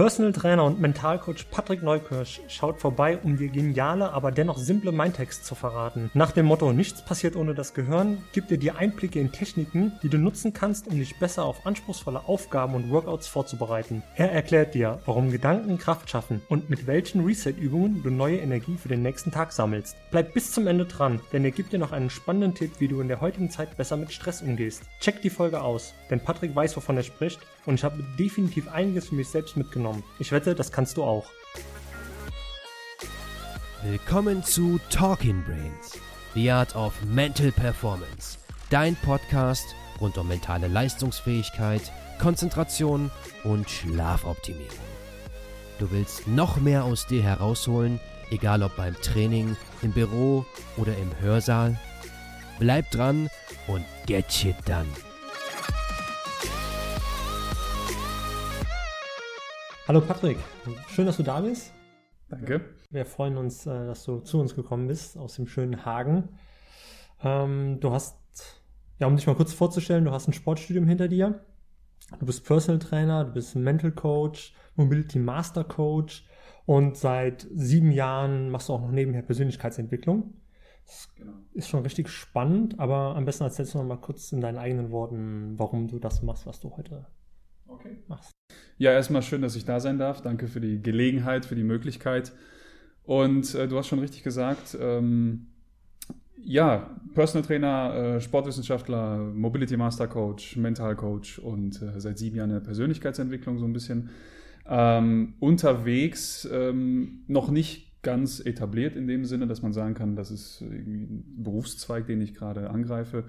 Personal Trainer und Mentalcoach Patrick Neukirsch schaut vorbei, um dir geniale, aber dennoch simple Mindtext zu verraten. Nach dem Motto Nichts passiert ohne das Gehirn gibt er dir Einblicke in Techniken, die du nutzen kannst, um dich besser auf anspruchsvolle Aufgaben und Workouts vorzubereiten. Er erklärt dir, warum Gedanken Kraft schaffen und mit welchen Reset-Übungen du neue Energie für den nächsten Tag sammelst. Bleib bis zum Ende dran, denn er gibt dir noch einen spannenden Tipp, wie du in der heutigen Zeit besser mit Stress umgehst. Check die Folge aus, denn Patrick weiß, wovon er spricht und ich habe definitiv einiges für mich selbst mitgenommen genommen. Ich wette, das kannst du auch. Willkommen zu Talking Brains, The Art of Mental Performance. Dein Podcast rund um mentale Leistungsfähigkeit, Konzentration und Schlafoptimierung. Du willst noch mehr aus dir herausholen, egal ob beim Training, im Büro oder im Hörsaal? Bleib dran und get shit done. Hallo Patrick, schön, dass du da bist. Danke. Wir freuen uns, äh, dass du zu uns gekommen bist aus dem schönen Hagen. Ähm, du hast, ja, um dich mal kurz vorzustellen, du hast ein Sportstudium hinter dir. Du bist Personal Trainer, du bist Mental Coach, Mobility Master Coach und seit sieben Jahren machst du auch noch nebenher Persönlichkeitsentwicklung. Das genau. ist schon richtig spannend, aber am besten erzählst du noch mal kurz in deinen eigenen Worten, warum du das machst, was du heute okay. machst. Ja, erstmal schön, dass ich da sein darf. Danke für die Gelegenheit, für die Möglichkeit. Und äh, du hast schon richtig gesagt, ähm, ja, Personal Trainer, äh, Sportwissenschaftler, Mobility Master Coach, Mental Coach und äh, seit sieben Jahren in der Persönlichkeitsentwicklung so ein bisschen ähm, unterwegs, ähm, noch nicht ganz etabliert in dem Sinne, dass man sagen kann, das ist irgendwie ein Berufszweig, den ich gerade angreife.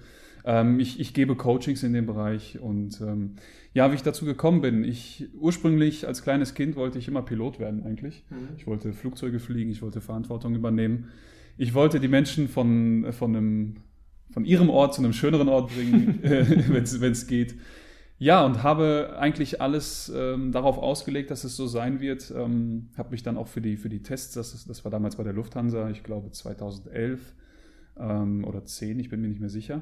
Ähm, ich, ich, gebe Coachings in dem Bereich und ähm, ja, wie ich dazu gekommen bin. Ich ursprünglich als kleines Kind wollte ich immer Pilot werden eigentlich. Mhm. Ich wollte Flugzeuge fliegen, ich wollte Verantwortung übernehmen. Ich wollte die Menschen von, von, einem, von ihrem Ort zu einem schöneren Ort bringen, wenn es geht. Ja, und habe eigentlich alles ähm, darauf ausgelegt, dass es so sein wird. Ähm, habe mich dann auch für die, für die Tests, das, ist, das war damals bei der Lufthansa, ich glaube 2011 ähm, oder 10, ich bin mir nicht mehr sicher,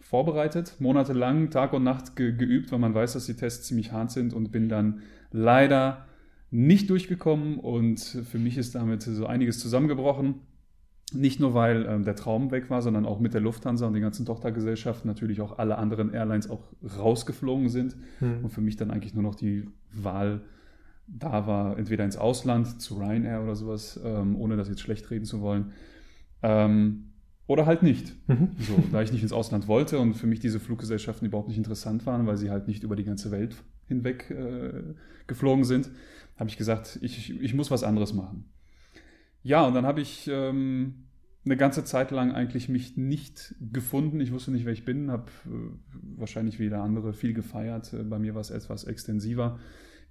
vorbereitet, monatelang, Tag und Nacht ge geübt, weil man weiß, dass die Tests ziemlich hart sind und bin dann leider nicht durchgekommen und für mich ist damit so einiges zusammengebrochen. Nicht nur, weil ähm, der Traum weg war, sondern auch mit der Lufthansa und den ganzen Tochtergesellschaften natürlich auch alle anderen Airlines auch rausgeflogen sind. Hm. Und für mich dann eigentlich nur noch die Wahl da war, entweder ins Ausland, zu Ryanair oder sowas, ähm, ohne das jetzt schlecht reden zu wollen. Ähm, oder halt nicht. Mhm. So, da ich nicht ins Ausland wollte und für mich diese Fluggesellschaften überhaupt nicht interessant waren, weil sie halt nicht über die ganze Welt hinweg äh, geflogen sind, habe ich gesagt, ich, ich muss was anderes machen. Ja, und dann habe ich ähm, eine ganze Zeit lang eigentlich mich nicht gefunden. Ich wusste nicht, wer ich bin, habe äh, wahrscheinlich wie jeder andere viel gefeiert. Äh, bei mir war es etwas extensiver.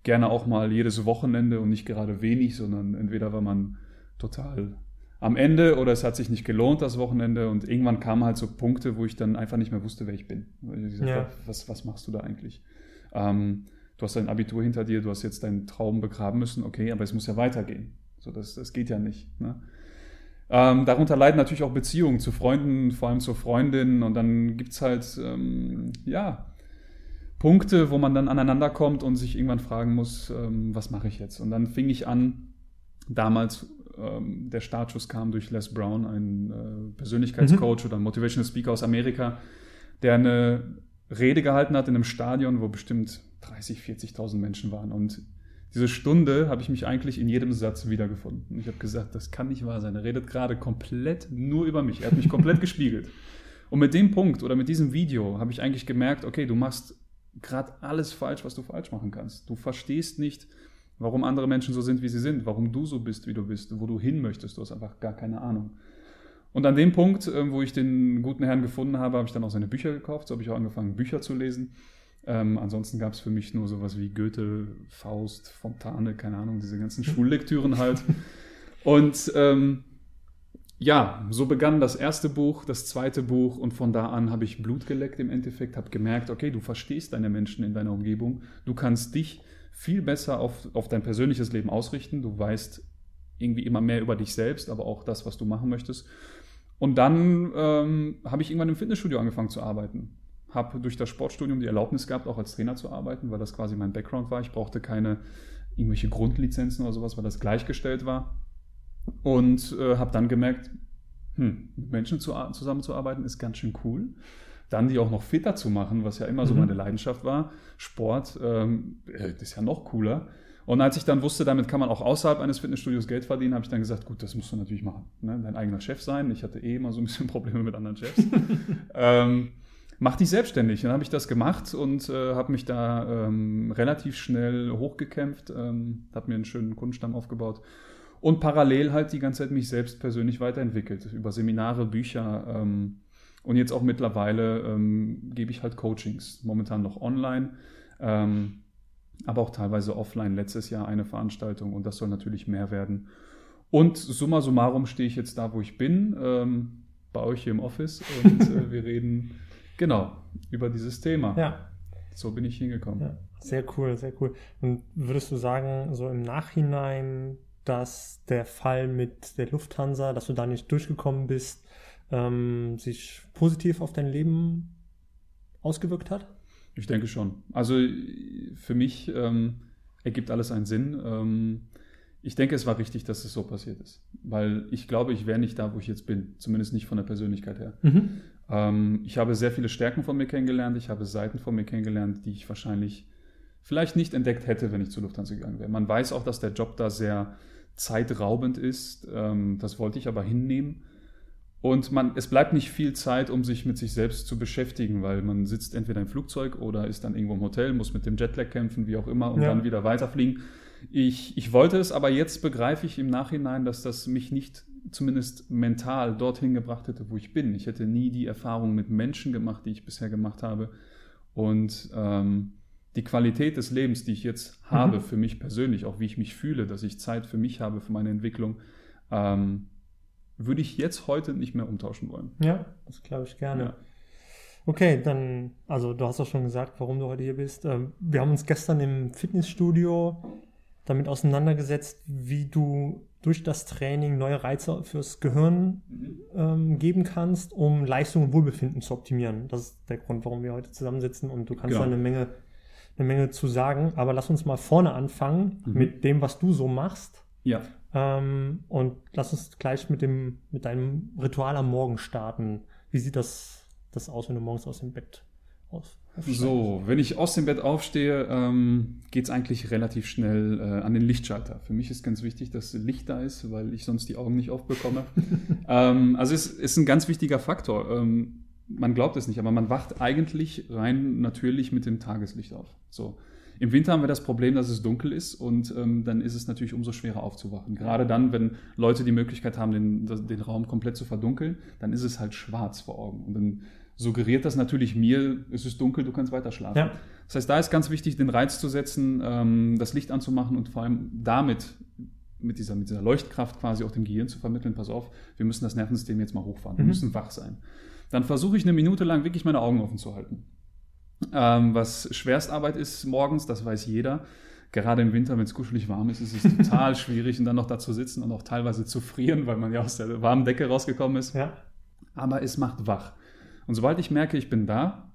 Gerne auch mal jedes Wochenende und nicht gerade wenig, sondern entweder war man total am Ende oder es hat sich nicht gelohnt, das Wochenende. Und irgendwann kamen halt so Punkte, wo ich dann einfach nicht mehr wusste, wer ich bin. Ich gesagt, ja. was, was machst du da eigentlich? Ähm, du hast dein Abitur hinter dir, du hast jetzt deinen Traum begraben müssen, okay, aber es muss ja weitergehen. So, das, das geht ja nicht. Ne? Ähm, darunter leiden natürlich auch Beziehungen zu Freunden, vor allem zur Freundin. Und dann gibt es halt, ähm, ja, Punkte, wo man dann aneinander kommt und sich irgendwann fragen muss, ähm, was mache ich jetzt? Und dann fing ich an, damals, ähm, der Startschuss kam durch Les Brown, ein äh, Persönlichkeitscoach mhm. oder Motivational Speaker aus Amerika, der eine Rede gehalten hat in einem Stadion, wo bestimmt 30, 40.000 Menschen waren. Und diese Stunde habe ich mich eigentlich in jedem Satz wiedergefunden. Ich habe gesagt, das kann nicht wahr sein. Er redet gerade komplett nur über mich. Er hat mich komplett gespiegelt. Und mit dem Punkt oder mit diesem Video habe ich eigentlich gemerkt, okay, du machst gerade alles falsch, was du falsch machen kannst. Du verstehst nicht, warum andere Menschen so sind, wie sie sind, warum du so bist, wie du bist, wo du hin möchtest. Du hast einfach gar keine Ahnung. Und an dem Punkt, äh, wo ich den guten Herrn gefunden habe, habe ich dann auch seine Bücher gekauft. So habe ich auch angefangen, Bücher zu lesen. Ähm, ansonsten gab es für mich nur sowas wie Goethe, Faust, Fontane, keine Ahnung, diese ganzen Schullektüren halt. Und ähm, ja, so begann das erste Buch, das zweite Buch und von da an habe ich Blut geleckt im Endeffekt, habe gemerkt, okay, du verstehst deine Menschen in deiner Umgebung, du kannst dich viel besser auf, auf dein persönliches Leben ausrichten, du weißt irgendwie immer mehr über dich selbst, aber auch das, was du machen möchtest. Und dann ähm, habe ich irgendwann im Fitnessstudio angefangen zu arbeiten habe durch das Sportstudium die Erlaubnis gehabt, auch als Trainer zu arbeiten, weil das quasi mein Background war. Ich brauchte keine irgendwelche Grundlizenzen oder sowas, weil das gleichgestellt war. Und äh, habe dann gemerkt, hm, mit Menschen zu, zusammenzuarbeiten ist ganz schön cool. Dann die auch noch fitter zu machen, was ja immer so mhm. meine Leidenschaft war. Sport ähm, äh, ist ja noch cooler. Und als ich dann wusste, damit kann man auch außerhalb eines Fitnessstudios Geld verdienen, habe ich dann gesagt, gut, das musst du natürlich machen. Ne? Dein eigener Chef sein. Ich hatte eh immer so ein bisschen Probleme mit anderen Chefs. ähm, mach dich selbstständig. Dann habe ich das gemacht und äh, habe mich da ähm, relativ schnell hochgekämpft, ähm, habe mir einen schönen Kundenstamm aufgebaut und parallel halt die ganze Zeit mich selbst persönlich weiterentwickelt über Seminare, Bücher ähm, und jetzt auch mittlerweile ähm, gebe ich halt Coachings, momentan noch online, ähm, aber auch teilweise offline. Letztes Jahr eine Veranstaltung und das soll natürlich mehr werden. Und summa summarum stehe ich jetzt da, wo ich bin, ähm, bei euch hier im Office und äh, wir reden genau über dieses Thema. Ja. So bin ich hingekommen. Ja, sehr cool, sehr cool. Und würdest du sagen, so im Nachhinein dass der Fall mit der Lufthansa, dass du da nicht durchgekommen bist, ähm, sich positiv auf dein Leben ausgewirkt hat? Ich denke schon. Also für mich ähm, ergibt alles einen Sinn. Ähm, ich denke, es war richtig, dass es so passiert ist, weil ich glaube, ich wäre nicht da, wo ich jetzt bin, zumindest nicht von der Persönlichkeit her. Mhm. Ähm, ich habe sehr viele Stärken von mir kennengelernt, ich habe Seiten von mir kennengelernt, die ich wahrscheinlich vielleicht nicht entdeckt hätte, wenn ich zur Lufthansa gegangen wäre. Man weiß auch, dass der Job da sehr zeitraubend ist. Ähm, das wollte ich aber hinnehmen. Und man, es bleibt nicht viel Zeit, um sich mit sich selbst zu beschäftigen, weil man sitzt entweder im Flugzeug oder ist dann irgendwo im Hotel, muss mit dem Jetlag kämpfen, wie auch immer, und ja. dann wieder weiterfliegen. Ich, ich wollte es, aber jetzt begreife ich im Nachhinein, dass das mich nicht zumindest mental dorthin gebracht hätte, wo ich bin. Ich hätte nie die Erfahrung mit Menschen gemacht, die ich bisher gemacht habe. Und ähm, die Qualität des Lebens, die ich jetzt habe, mhm. für mich persönlich, auch wie ich mich fühle, dass ich Zeit für mich habe, für meine Entwicklung, ähm, würde ich jetzt heute nicht mehr umtauschen wollen. Ja, das glaube ich gerne. Ja. Okay, dann, also du hast auch schon gesagt, warum du heute hier bist. Ähm, wir haben uns gestern im Fitnessstudio damit auseinandergesetzt, wie du durch das Training neue Reize fürs Gehirn mhm. ähm, geben kannst, um Leistung und Wohlbefinden zu optimieren. Das ist der Grund, warum wir heute zusammensitzen und du kannst genau. da eine Menge eine Menge zu sagen, aber lass uns mal vorne anfangen mhm. mit dem, was du so machst. Ja. Ähm, und lass uns gleich mit dem, mit deinem Ritual am Morgen starten. Wie sieht das, das aus, wenn du morgens aus dem Bett aus? So, wenn ich aus dem Bett aufstehe, ähm, geht es eigentlich relativ schnell äh, an den Lichtschalter. Für mich ist ganz wichtig, dass Licht da ist, weil ich sonst die Augen nicht aufbekomme. ähm, also es ist ein ganz wichtiger Faktor. Ähm, man glaubt es nicht, aber man wacht eigentlich rein natürlich mit dem Tageslicht auf. So. Im Winter haben wir das Problem, dass es dunkel ist und ähm, dann ist es natürlich umso schwerer aufzuwachen. Gerade dann, wenn Leute die Möglichkeit haben, den, den Raum komplett zu verdunkeln, dann ist es halt schwarz vor Augen. Und dann suggeriert das natürlich mir, es ist dunkel, du kannst weiter schlafen. Ja. Das heißt, da ist ganz wichtig, den Reiz zu setzen, ähm, das Licht anzumachen und vor allem damit mit dieser, mit dieser Leuchtkraft quasi auch dem Gehirn zu vermitteln, pass auf, wir müssen das Nervensystem jetzt mal hochfahren, wir mhm. müssen wach sein dann versuche ich eine Minute lang wirklich meine Augen offen zu halten. Ähm, was Schwerstarbeit ist morgens, das weiß jeder. Gerade im Winter, wenn es kuschelig warm ist, ist es total schwierig, und dann noch da zu sitzen und auch teilweise zu frieren, weil man ja aus der warmen Decke rausgekommen ist. Ja. Aber es macht wach. Und sobald ich merke, ich bin da,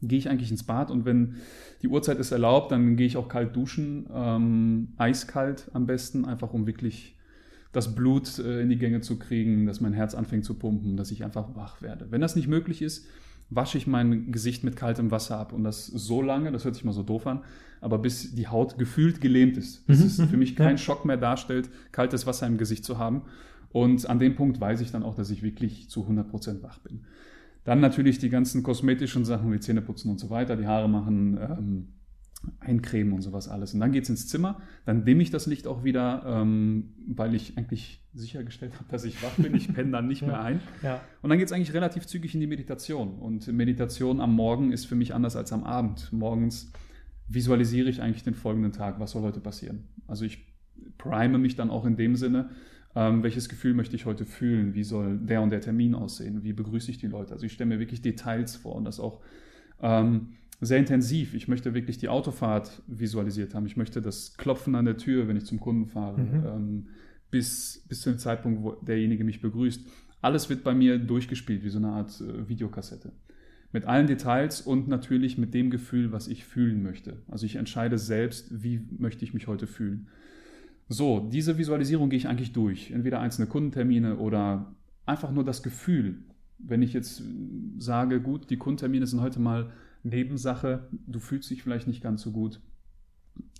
gehe ich eigentlich ins Bad und wenn die Uhrzeit es erlaubt, dann gehe ich auch kalt duschen, ähm, eiskalt am besten, einfach um wirklich das Blut äh, in die Gänge zu kriegen, dass mein Herz anfängt zu pumpen, dass ich einfach wach werde. Wenn das nicht möglich ist, wasche ich mein Gesicht mit kaltem Wasser ab und das so lange, das hört sich mal so doof an, aber bis die Haut gefühlt gelähmt ist, bis mhm. es für mich keinen Schock mehr darstellt, kaltes Wasser im Gesicht zu haben. Und an dem Punkt weiß ich dann auch, dass ich wirklich zu 100% wach bin. Dann natürlich die ganzen kosmetischen Sachen wie Zähneputzen und so weiter, die Haare machen, ähm, eincremen und sowas alles. Und dann geht es ins Zimmer, dann dimme ich das Licht auch wieder, ähm, weil ich eigentlich sichergestellt habe, dass ich wach bin. Ich penne dann nicht mehr ein. Ja. Und dann geht es eigentlich relativ zügig in die Meditation. Und Meditation am Morgen ist für mich anders als am Abend. Morgens visualisiere ich eigentlich den folgenden Tag. Was soll heute passieren? Also ich prime mich dann auch in dem Sinne, ähm, welches Gefühl möchte ich heute fühlen? Wie soll der und der Termin aussehen? Wie begrüße ich die Leute? Also ich stelle mir wirklich Details vor und das auch ähm, sehr intensiv. Ich möchte wirklich die Autofahrt visualisiert haben. Ich möchte das Klopfen an der Tür, wenn ich zum Kunden fahre, mhm. ähm, bis, bis zu dem Zeitpunkt, wo derjenige mich begrüßt. Alles wird bei mir durchgespielt, wie so eine Art äh, Videokassette. Mit allen Details und natürlich mit dem Gefühl, was ich fühlen möchte. Also ich entscheide selbst, wie möchte ich mich heute fühlen. So, diese Visualisierung gehe ich eigentlich durch. Entweder einzelne Kundentermine oder einfach nur das Gefühl. Wenn ich jetzt sage, gut, die Kundentermine sind heute mal Nebensache, du fühlst dich vielleicht nicht ganz so gut,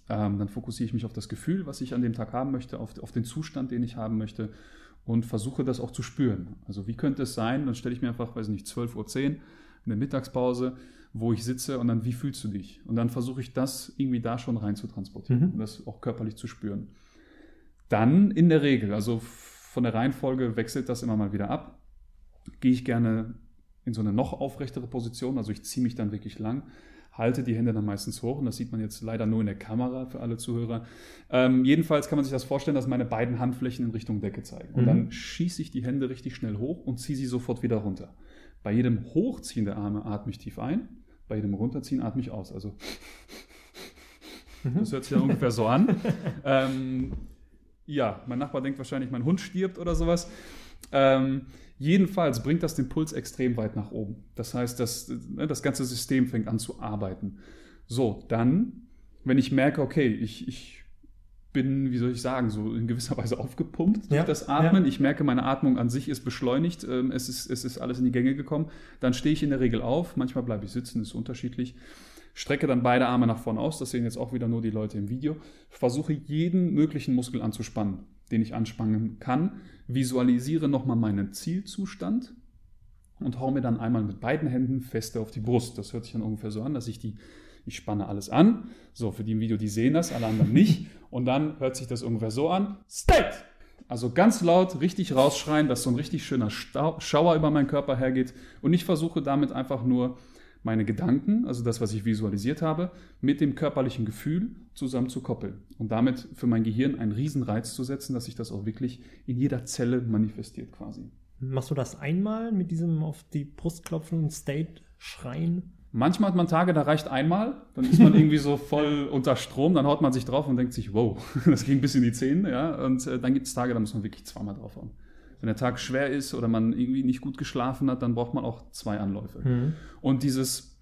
ähm, dann fokussiere ich mich auf das Gefühl, was ich an dem Tag haben möchte, auf, auf den Zustand, den ich haben möchte und versuche das auch zu spüren. Also wie könnte es sein, dann stelle ich mir einfach, weiß nicht, 12.10 Uhr, eine Mittagspause, wo ich sitze und dann, wie fühlst du dich? Und dann versuche ich das irgendwie da schon rein zu transportieren mhm. und das auch körperlich zu spüren. Dann in der Regel, also von der Reihenfolge wechselt das immer mal wieder ab, gehe ich gerne in so eine noch aufrechtere Position, also ich ziehe mich dann wirklich lang, halte die Hände dann meistens hoch und das sieht man jetzt leider nur in der Kamera für alle Zuhörer. Ähm, jedenfalls kann man sich das vorstellen, dass meine beiden Handflächen in Richtung Decke zeigen. Und mhm. dann schieße ich die Hände richtig schnell hoch und ziehe sie sofort wieder runter. Bei jedem Hochziehen der Arme atme ich tief ein, bei jedem Runterziehen atme ich aus. Also mhm. das hört sich ja ungefähr so an. ähm, ja, mein Nachbar denkt wahrscheinlich, mein Hund stirbt oder sowas. Ähm, jedenfalls bringt das den Puls extrem weit nach oben. Das heißt, das, ne, das ganze System fängt an zu arbeiten. So, dann, wenn ich merke, okay, ich, ich bin, wie soll ich sagen, so in gewisser Weise aufgepumpt ja, durch das Atmen. Ja. Ich merke, meine Atmung an sich ist beschleunigt, ähm, es ist, es ist alles in die Gänge gekommen. Dann stehe ich in der Regel auf, manchmal bleibe ich sitzen, ist unterschiedlich. Strecke dann beide Arme nach vorne aus, das sehen jetzt auch wieder nur die Leute im Video. Versuche jeden möglichen Muskel anzuspannen, den ich anspannen kann. Visualisiere nochmal meinen Zielzustand und hau mir dann einmal mit beiden Händen feste auf die Brust. Das hört sich dann ungefähr so an, dass ich die ich spanne alles an. So, für die im Video, die sehen das, alle anderen nicht. Und dann hört sich das ungefähr so an. State! Also ganz laut, richtig rausschreien, dass so ein richtig schöner Schauer über meinen Körper hergeht. Und ich versuche damit einfach nur meine Gedanken, also das, was ich visualisiert habe, mit dem körperlichen Gefühl zusammen zu koppeln. Und damit für mein Gehirn einen Riesenreiz zu setzen, dass sich das auch wirklich in jeder Zelle manifestiert quasi. Machst du das einmal mit diesem auf die Brust klopfen und State schreien? Manchmal hat man Tage, da reicht einmal, dann ist man irgendwie so voll unter Strom, dann haut man sich drauf und denkt sich, wow, das ging bis in die Zähne, ja. Und äh, dann gibt es Tage, da muss man wirklich zweimal draufhauen. Wenn der Tag schwer ist oder man irgendwie nicht gut geschlafen hat, dann braucht man auch zwei Anläufe. Mhm. Und dieses,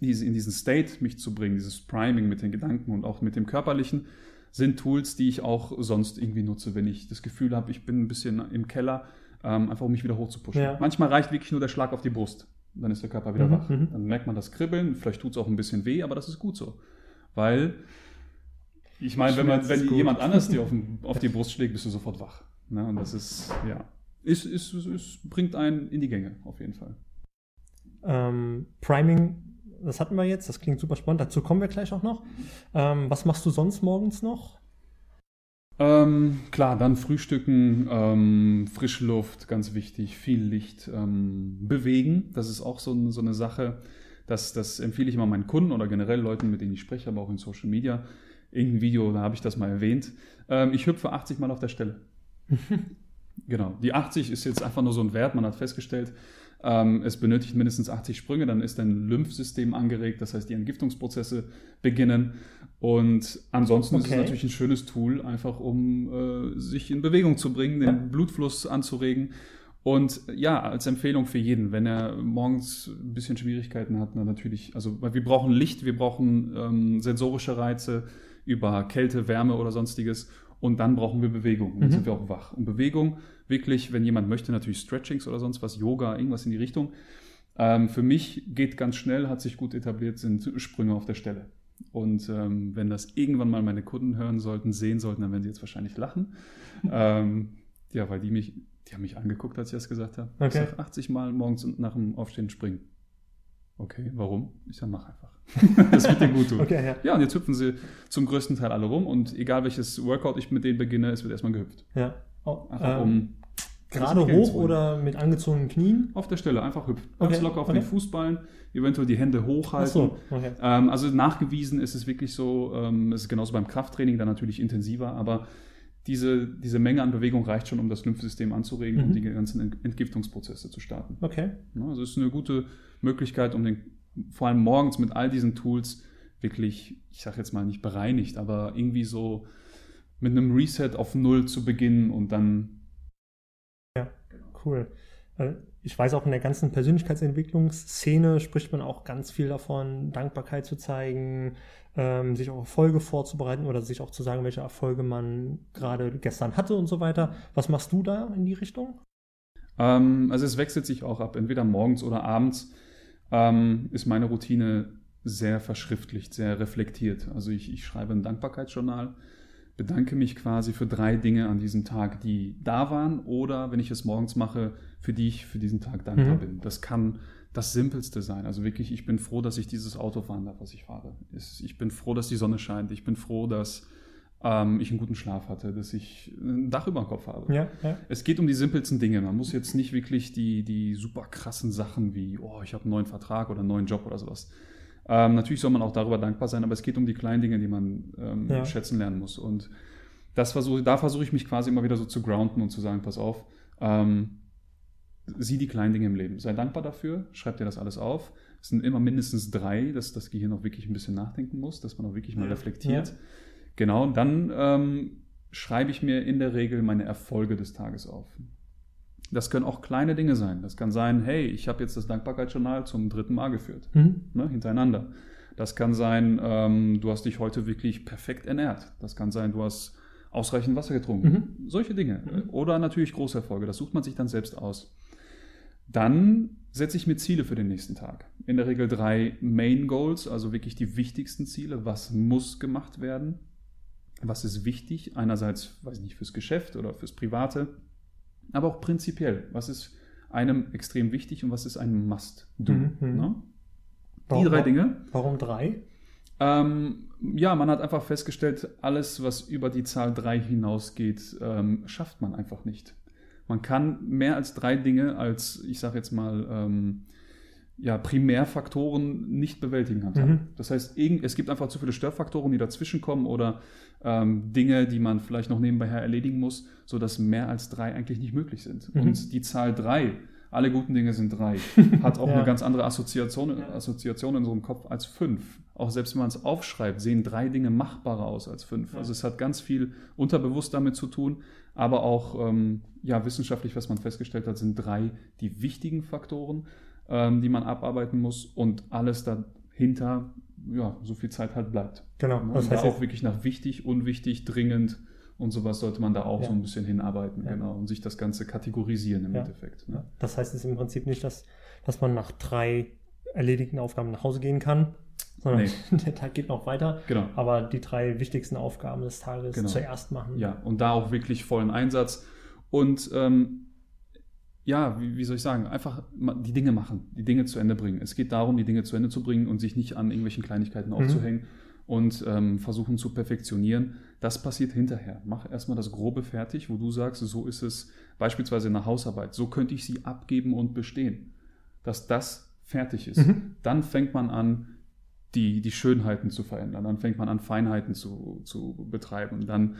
diese, in diesen State mich zu bringen, dieses Priming mit den Gedanken und auch mit dem Körperlichen, sind Tools, die ich auch sonst irgendwie nutze, wenn ich das Gefühl habe, ich bin ein bisschen im Keller, ähm, einfach um mich wieder hochzupushen. Ja. Manchmal reicht wirklich nur der Schlag auf die Brust dann ist der Körper wieder mhm, wach. Mhm. Dann merkt man das Kribbeln, vielleicht tut es auch ein bisschen weh, aber das ist gut so. Weil, ich meine, wenn, man, wenn jemand anders dir auf, auf, die Brust schlägt, bist du sofort wach. Ne? Und das ist, ja, ist, ist, ist, bringt einen in die Gänge, auf jeden Fall. Ähm, Priming, das hatten wir jetzt, das klingt super spannend, dazu kommen wir gleich auch noch. Ähm, was machst du sonst morgens noch? Ähm, klar, dann Frühstücken, ähm, frische Luft, ganz wichtig, viel Licht, ähm, bewegen, das ist auch so, so eine Sache, das, das empfehle ich immer meinen Kunden oder generell Leuten, mit denen ich spreche, aber auch in Social Media. Irgendein Video, da habe ich das mal erwähnt. Ähm, ich hüpfe 80 Mal auf der Stelle. genau, die 80 ist jetzt einfach nur so ein Wert, man hat festgestellt, ähm, es benötigt mindestens 80 Sprünge, dann ist dein Lymphsystem angeregt, das heißt, die Entgiftungsprozesse beginnen. Und ansonsten okay. ist es natürlich ein schönes Tool, einfach um äh, sich in Bewegung zu bringen, den ja. Blutfluss anzuregen. Und ja, als Empfehlung für jeden, wenn er morgens ein bisschen Schwierigkeiten hat, dann natürlich, also weil wir brauchen Licht, wir brauchen ähm, sensorische Reize über Kälte, Wärme oder sonstiges. Und dann brauchen wir Bewegung. Dann mhm. sind wir auch wach. Und Bewegung, wirklich, wenn jemand möchte, natürlich Stretchings oder sonst was, Yoga, irgendwas in die Richtung. Ähm, für mich geht ganz schnell, hat sich gut etabliert, sind Sprünge auf der Stelle. Und ähm, wenn das irgendwann mal meine Kunden hören sollten, sehen sollten, dann werden sie jetzt wahrscheinlich lachen. ähm, ja, weil die mich, die haben mich angeguckt, als ich das gesagt habe. Okay. Ich sage 80 Mal morgens nach dem Aufstehen springen. Okay, warum? Ich sage, mach einfach. das wird dir gut tun. Okay, ja. ja, und jetzt hüpfen sie zum größten Teil alle rum und egal welches Workout ich mit denen beginne, es wird erstmal gehüpft. Ja. Oh, einfach ähm, um gerade hoch oder mit angezogenen Knien? Auf der Stelle, einfach hüpfen. Ganz okay. locker auf okay. den Fußballen, eventuell die Hände hochhalten. So, okay. ähm, also nachgewiesen ist es wirklich so, ähm, es ist genauso beim Krafttraining, dann natürlich intensiver, aber diese, diese Menge an Bewegung reicht schon, um das Lymphsystem anzuregen mhm. und die ganzen Entgiftungsprozesse zu starten. Okay. Also es ist eine gute Möglichkeit, um den, vor allem morgens mit all diesen Tools wirklich, ich sage jetzt mal nicht bereinigt, aber irgendwie so mit einem Reset auf Null zu beginnen und dann. Ja, cool. Äh, ich weiß auch in der ganzen Persönlichkeitsentwicklungsszene spricht man auch ganz viel davon, Dankbarkeit zu zeigen, ähm, sich auf Erfolge vorzubereiten oder sich auch zu sagen, welche Erfolge man gerade gestern hatte und so weiter. Was machst du da in die Richtung? Ähm, also es wechselt sich auch ab, entweder morgens oder abends ähm, ist meine Routine sehr verschriftlicht, sehr reflektiert. Also ich, ich schreibe ein Dankbarkeitsjournal bedanke mich quasi für drei Dinge an diesem Tag, die da waren oder wenn ich es morgens mache, für die ich für diesen Tag dankbar mhm. bin. Das kann das Simpelste sein. Also wirklich, ich bin froh, dass ich dieses Auto fahren darf, was ich fahre. Ich bin froh, dass die Sonne scheint. Ich bin froh, dass ähm, ich einen guten Schlaf hatte, dass ich ein Dach über dem Kopf habe. Ja, ja. Es geht um die simpelsten Dinge. Man muss jetzt nicht wirklich die, die super krassen Sachen wie, oh, ich habe einen neuen Vertrag oder einen neuen Job oder sowas ähm, natürlich soll man auch darüber dankbar sein, aber es geht um die kleinen Dinge, die man ähm, ja. schätzen lernen muss. Und das versuche, da versuche ich mich quasi immer wieder so zu grounden und zu sagen, pass auf, ähm, sieh die kleinen Dinge im Leben. Sei dankbar dafür, schreib dir das alles auf. Es sind immer mindestens drei, dass das Gehirn auch wirklich ein bisschen nachdenken muss, dass man auch wirklich mal reflektiert. Ja. Genau, und dann ähm, schreibe ich mir in der Regel meine Erfolge des Tages auf. Das können auch kleine Dinge sein. Das kann sein, hey, ich habe jetzt das Dankbarkeitsjournal zum dritten Mal geführt, mhm. ne, hintereinander. Das kann sein, ähm, du hast dich heute wirklich perfekt ernährt. Das kann sein, du hast ausreichend Wasser getrunken. Mhm. Solche Dinge. Mhm. Oder natürlich Großerfolge. Das sucht man sich dann selbst aus. Dann setze ich mir Ziele für den nächsten Tag. In der Regel drei Main Goals, also wirklich die wichtigsten Ziele. Was muss gemacht werden? Was ist wichtig? Einerseits, weiß ich nicht, fürs Geschäft oder fürs Private aber auch prinzipiell. Was ist einem extrem wichtig und was ist ein Must-Do? Mhm. Ne? Die drei Dinge. Warum drei? Ähm, ja, man hat einfach festgestellt, alles, was über die Zahl drei hinausgeht, ähm, schafft man einfach nicht. Man kann mehr als drei Dinge als, ich sage jetzt mal, ähm, ja, Primärfaktoren nicht bewältigen kann. Mhm. Das heißt, es gibt einfach zu viele Störfaktoren, die dazwischenkommen oder ähm, Dinge, die man vielleicht noch nebenbei erledigen muss, sodass mehr als drei eigentlich nicht möglich sind. Mhm. Und die Zahl drei, alle guten Dinge sind drei, hat auch ja. eine ganz andere Assoziation, Assoziation in unserem Kopf als fünf. Auch selbst wenn man es aufschreibt, sehen drei Dinge machbarer aus als fünf. Ja. Also es hat ganz viel unterbewusst damit zu tun, aber auch ähm, ja, wissenschaftlich, was man festgestellt hat, sind drei die wichtigen Faktoren ähm, die man abarbeiten muss und alles dahinter, ja, so viel Zeit halt bleibt. Genau. Ne? Das heißt da auch wirklich nach wichtig, unwichtig, dringend und sowas sollte man da auch ja. so ein bisschen hinarbeiten, ja. genau, und sich das Ganze kategorisieren im ja. Endeffekt. Ne? Das heißt es im Prinzip nicht, dass, dass man nach drei erledigten Aufgaben nach Hause gehen kann, sondern nee. der Tag geht noch weiter. Genau. Aber die drei wichtigsten Aufgaben des Tages genau. zuerst machen. Ja, und da auch wirklich vollen Einsatz. Und ähm, ja, wie, wie, soll ich sagen, einfach die Dinge machen, die Dinge zu Ende bringen. Es geht darum, die Dinge zu Ende zu bringen und sich nicht an irgendwelchen Kleinigkeiten mhm. aufzuhängen und ähm, versuchen zu perfektionieren. Das passiert hinterher. Mach erstmal das Grobe fertig, wo du sagst, so ist es beispielsweise in der Hausarbeit. So könnte ich sie abgeben und bestehen. Dass das fertig ist. Mhm. Dann fängt man an, die, die Schönheiten zu verändern. Dann fängt man an, Feinheiten zu, zu betreiben. Dann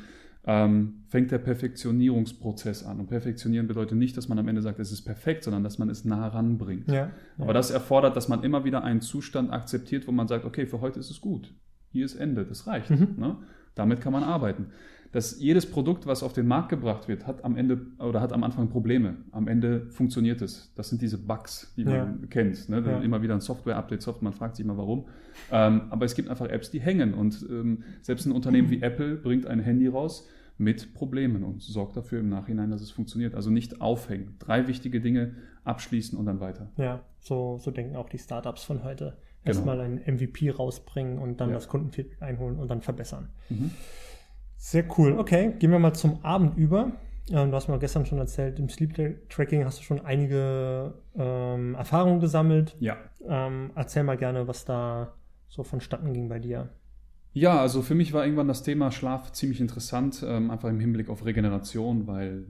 ähm, fängt der Perfektionierungsprozess an. Und perfektionieren bedeutet nicht, dass man am Ende sagt, es ist perfekt, sondern dass man es nah ranbringt. Ja, ja. Aber das erfordert, dass man immer wieder einen Zustand akzeptiert, wo man sagt, okay, für heute ist es gut. Hier ist Ende, das reicht. Mhm. Ne? Damit kann man arbeiten. Dass jedes Produkt, was auf den Markt gebracht wird, hat am Ende oder hat am Anfang Probleme. Am Ende funktioniert es. Das sind diese Bugs, die man ja. kennt. Ne? Immer wieder ein Software-Update, Software, man fragt sich immer warum. Ähm, aber es gibt einfach Apps, die hängen. Und ähm, selbst ein Unternehmen wie Apple bringt ein Handy raus, mit Problemen und sorgt dafür im Nachhinein, dass es funktioniert. Also nicht aufhängen. Drei wichtige Dinge abschließen und dann weiter. Ja, so, so denken auch die Startups von heute. Genau. Erstmal ein MVP rausbringen und dann ja. das Kundenfeedback einholen und dann verbessern. Mhm. Sehr cool. Okay, gehen wir mal zum Abend über. Ähm, du hast mir gestern schon erzählt, im Sleep Tracking hast du schon einige ähm, Erfahrungen gesammelt. Ja. Ähm, erzähl mal gerne, was da so vonstatten ging bei dir. Ja, also für mich war irgendwann das Thema Schlaf ziemlich interessant, ähm, einfach im Hinblick auf Regeneration, weil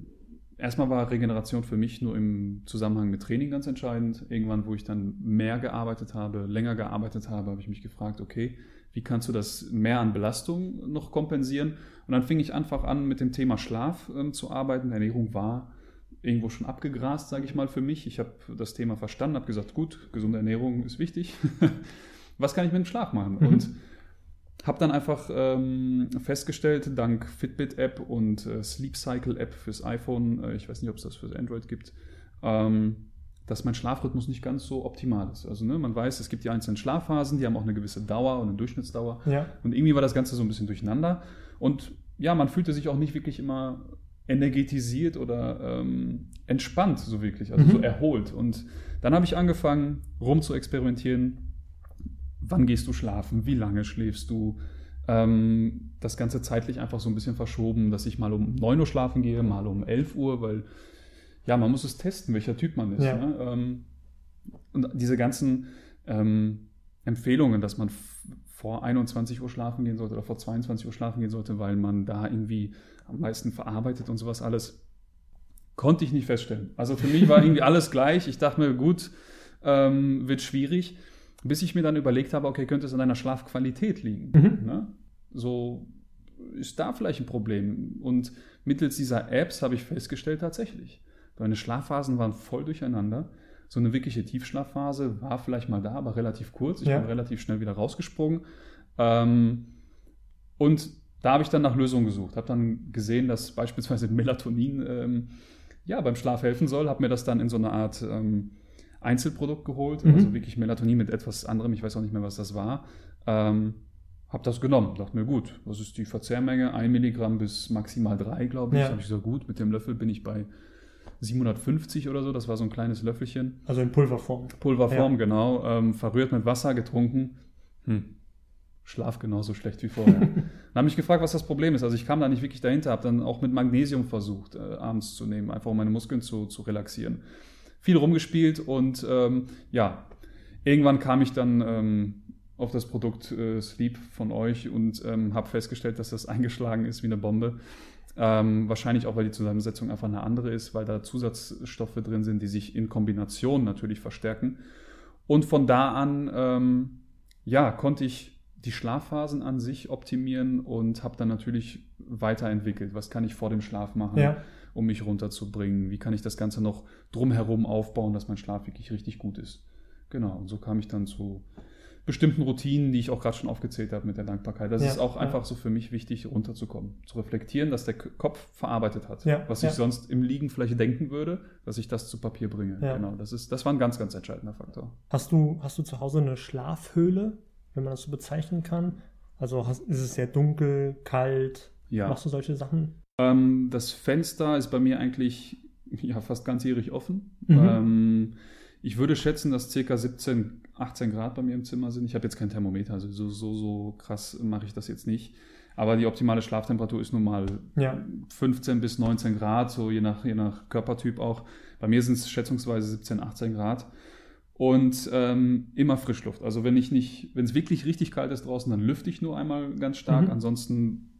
erstmal war Regeneration für mich nur im Zusammenhang mit Training ganz entscheidend. Irgendwann, wo ich dann mehr gearbeitet habe, länger gearbeitet habe, habe ich mich gefragt, okay, wie kannst du das mehr an Belastung noch kompensieren? Und dann fing ich einfach an, mit dem Thema Schlaf ähm, zu arbeiten. Ernährung war irgendwo schon abgegrast, sage ich mal, für mich. Ich habe das Thema verstanden, habe gesagt, gut, gesunde Ernährung ist wichtig. Was kann ich mit dem Schlaf machen? Mhm. Und habe dann einfach ähm, festgestellt, dank Fitbit-App und äh, Sleep Cycle-App fürs iPhone, äh, ich weiß nicht, ob es das fürs Android gibt, ähm, dass mein Schlafrhythmus nicht ganz so optimal ist. Also ne, man weiß, es gibt die einzelnen Schlafphasen, die haben auch eine gewisse Dauer und eine Durchschnittsdauer. Ja. Und irgendwie war das Ganze so ein bisschen durcheinander. Und ja, man fühlte sich auch nicht wirklich immer energetisiert oder ähm, entspannt, so wirklich, also mhm. so erholt. Und dann habe ich angefangen, rum zu experimentieren. Wann gehst du schlafen? Wie lange schläfst du? Ähm, das Ganze zeitlich einfach so ein bisschen verschoben, dass ich mal um 9 Uhr schlafen gehe, mal um 11 Uhr, weil ja, man muss es testen, welcher Typ man ist. Ja. Ne? Ähm, und diese ganzen ähm, Empfehlungen, dass man vor 21 Uhr schlafen gehen sollte oder vor 22 Uhr schlafen gehen sollte, weil man da irgendwie am meisten verarbeitet und sowas alles, konnte ich nicht feststellen. Also für mich war irgendwie alles gleich. Ich dachte mir, gut, ähm, wird schwierig, bis ich mir dann überlegt habe, okay, könnte es an deiner Schlafqualität liegen? Mhm. Ne? So ist da vielleicht ein Problem. Und mittels dieser Apps habe ich festgestellt, tatsächlich. Meine Schlafphasen waren voll durcheinander. So eine wirkliche Tiefschlafphase war vielleicht mal da, aber relativ kurz. Ich ja. bin relativ schnell wieder rausgesprungen. Ähm, und da habe ich dann nach Lösungen gesucht, habe dann gesehen, dass beispielsweise Melatonin ähm, ja, beim Schlaf helfen soll, habe mir das dann in so eine Art ähm, Einzelprodukt geholt, mhm. also wirklich Melatonin mit etwas anderem, ich weiß auch nicht mehr, was das war. Ähm, habe das genommen, dachte mir, gut, was ist die Verzehrmenge? Ein Milligramm bis maximal drei, glaube ich. Ja. Habe ich gesagt, gut, mit dem Löffel bin ich bei 750 oder so, das war so ein kleines Löffelchen. Also in Pulverform. Pulverform, ja. genau. Ähm, verrührt mit Wasser, getrunken. Hm, Schlaf genauso schlecht wie vorher. dann habe ich gefragt, was das Problem ist. Also ich kam da nicht wirklich dahinter, habe dann auch mit Magnesium versucht, äh, abends zu nehmen, einfach um meine Muskeln zu, zu relaxieren. Viel rumgespielt und ähm, ja, irgendwann kam ich dann ähm, auf das Produkt äh, Sleep von euch und ähm, habe festgestellt, dass das eingeschlagen ist wie eine Bombe. Ähm, wahrscheinlich auch, weil die Zusammensetzung einfach eine andere ist, weil da Zusatzstoffe drin sind, die sich in Kombination natürlich verstärken. Und von da an, ähm, ja, konnte ich die Schlafphasen an sich optimieren und habe dann natürlich weiterentwickelt. Was kann ich vor dem Schlaf machen, ja. Um mich runterzubringen? Wie kann ich das Ganze noch drumherum aufbauen, dass mein Schlaf wirklich richtig gut ist? Genau, und so kam ich dann zu bestimmten Routinen, die ich auch gerade schon aufgezählt habe mit der Dankbarkeit. Das ja, ist auch ja. einfach so für mich wichtig, runterzukommen, zu reflektieren, dass der Kopf verarbeitet hat, ja, was ich sonst im Liegen vielleicht denken würde, dass ich das zu Papier bringe. Genau, das ist, das war ein ganz, ganz entscheidender Faktor. Hast du, hast du zu Hause eine Schlafhöhle? wenn man das so bezeichnen kann? Also hast, ist es sehr dunkel, kalt? Ja. Machst du solche Sachen? Ähm, das Fenster ist bei mir eigentlich ja, fast ganzjährig offen. Mhm. Ähm, ich würde schätzen, dass ca. 17, 18 Grad bei mir im Zimmer sind. Ich habe jetzt kein Thermometer, also so, so, so krass mache ich das jetzt nicht. Aber die optimale Schlaftemperatur ist nun mal ja. 15 bis 19 Grad, so je nach, je nach Körpertyp auch. Bei mir sind es schätzungsweise 17, 18 Grad und ähm, immer Frischluft. Also wenn ich nicht, wenn es wirklich richtig kalt ist draußen, dann lüfte ich nur einmal ganz stark. Mhm. Ansonsten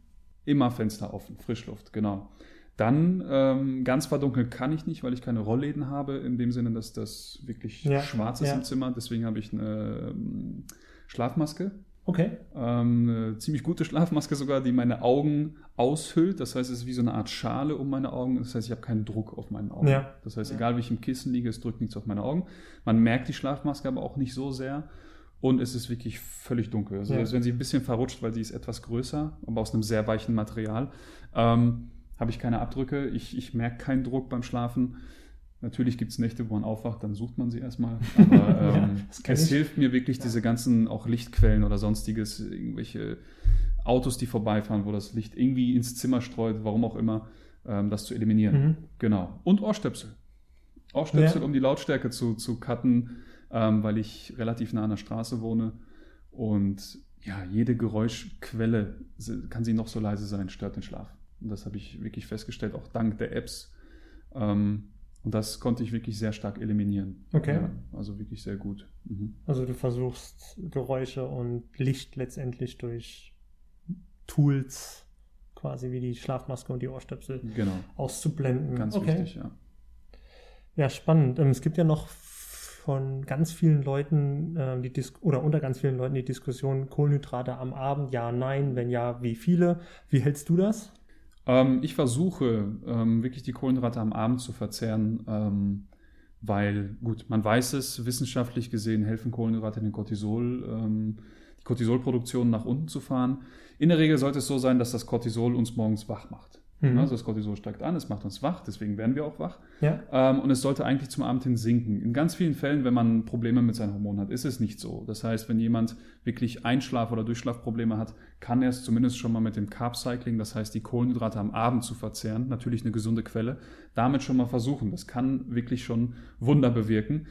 immer Fenster offen, Frischluft, genau. Dann ähm, ganz verdunkeln kann ich nicht, weil ich keine Rollläden habe, in dem Sinne, dass das wirklich ja. schwarz ist ja. im Zimmer. Deswegen habe ich eine ähm, Schlafmaske Okay. Ähm, eine ziemlich gute Schlafmaske sogar, die meine Augen aushüllt. Das heißt, es ist wie so eine Art Schale um meine Augen. Das heißt, ich habe keinen Druck auf meinen Augen. Ja. Das heißt, egal wie ich im Kissen liege, es drückt nichts auf meine Augen. Man merkt die Schlafmaske aber auch nicht so sehr. Und es ist wirklich völlig dunkel. Also, ja. wenn sie ein bisschen verrutscht, weil sie ist etwas größer, aber aus einem sehr weichen Material, ähm, habe ich keine Abdrücke. Ich, ich merke keinen Druck beim Schlafen. Natürlich gibt es Nächte, wo man aufwacht, dann sucht man sie erstmal. Aber ähm, ja, es hilft mir wirklich, ja. diese ganzen auch Lichtquellen oder sonstiges, irgendwelche Autos, die vorbeifahren, wo das Licht irgendwie ins Zimmer streut, warum auch immer, ähm, das zu eliminieren. Mhm. Genau. Und Ohrstöpsel. Ohrstöpsel, um die Lautstärke zu, zu cutten, ähm, weil ich relativ nah an der Straße wohne. Und ja, jede Geräuschquelle, kann sie noch so leise sein, stört den Schlaf. Und das habe ich wirklich festgestellt, auch dank der Apps. Ähm, und das konnte ich wirklich sehr stark eliminieren. Okay. Ja, also wirklich sehr gut. Mhm. Also du versuchst Geräusche und Licht letztendlich durch Tools quasi wie die Schlafmaske und die Ohrstöpsel genau. auszublenden. Ganz okay. wichtig, ja. Ja, spannend. Ähm, es gibt ja noch von ganz vielen Leuten äh, die Dis oder unter ganz vielen Leuten die Diskussion Kohlenhydrate am Abend, ja, nein, wenn ja, wie viele? Wie hältst du das? Ähm, ich versuche ähm, wirklich die Kohlenhydrate am Abend zu verzehren, ähm, weil, gut, man weiß es, wissenschaftlich gesehen helfen Kohlenhydrate den Cortisol, ähm, die Cortisolproduktion nach unten zu fahren. In der Regel sollte es so sein, dass das Cortisol uns morgens wach macht. Mhm. Also das Cortisol steigt an, es macht uns wach, deswegen werden wir auch wach. Ja. Ähm, und es sollte eigentlich zum Abend hin sinken. In ganz vielen Fällen, wenn man Probleme mit seinen Hormonen hat, ist es nicht so. Das heißt, wenn jemand wirklich Einschlaf- oder Durchschlafprobleme hat, kann er es zumindest schon mal mit dem Carb Cycling, das heißt die Kohlenhydrate am Abend zu verzehren, natürlich eine gesunde Quelle, damit schon mal versuchen. Das kann wirklich schon Wunder bewirken.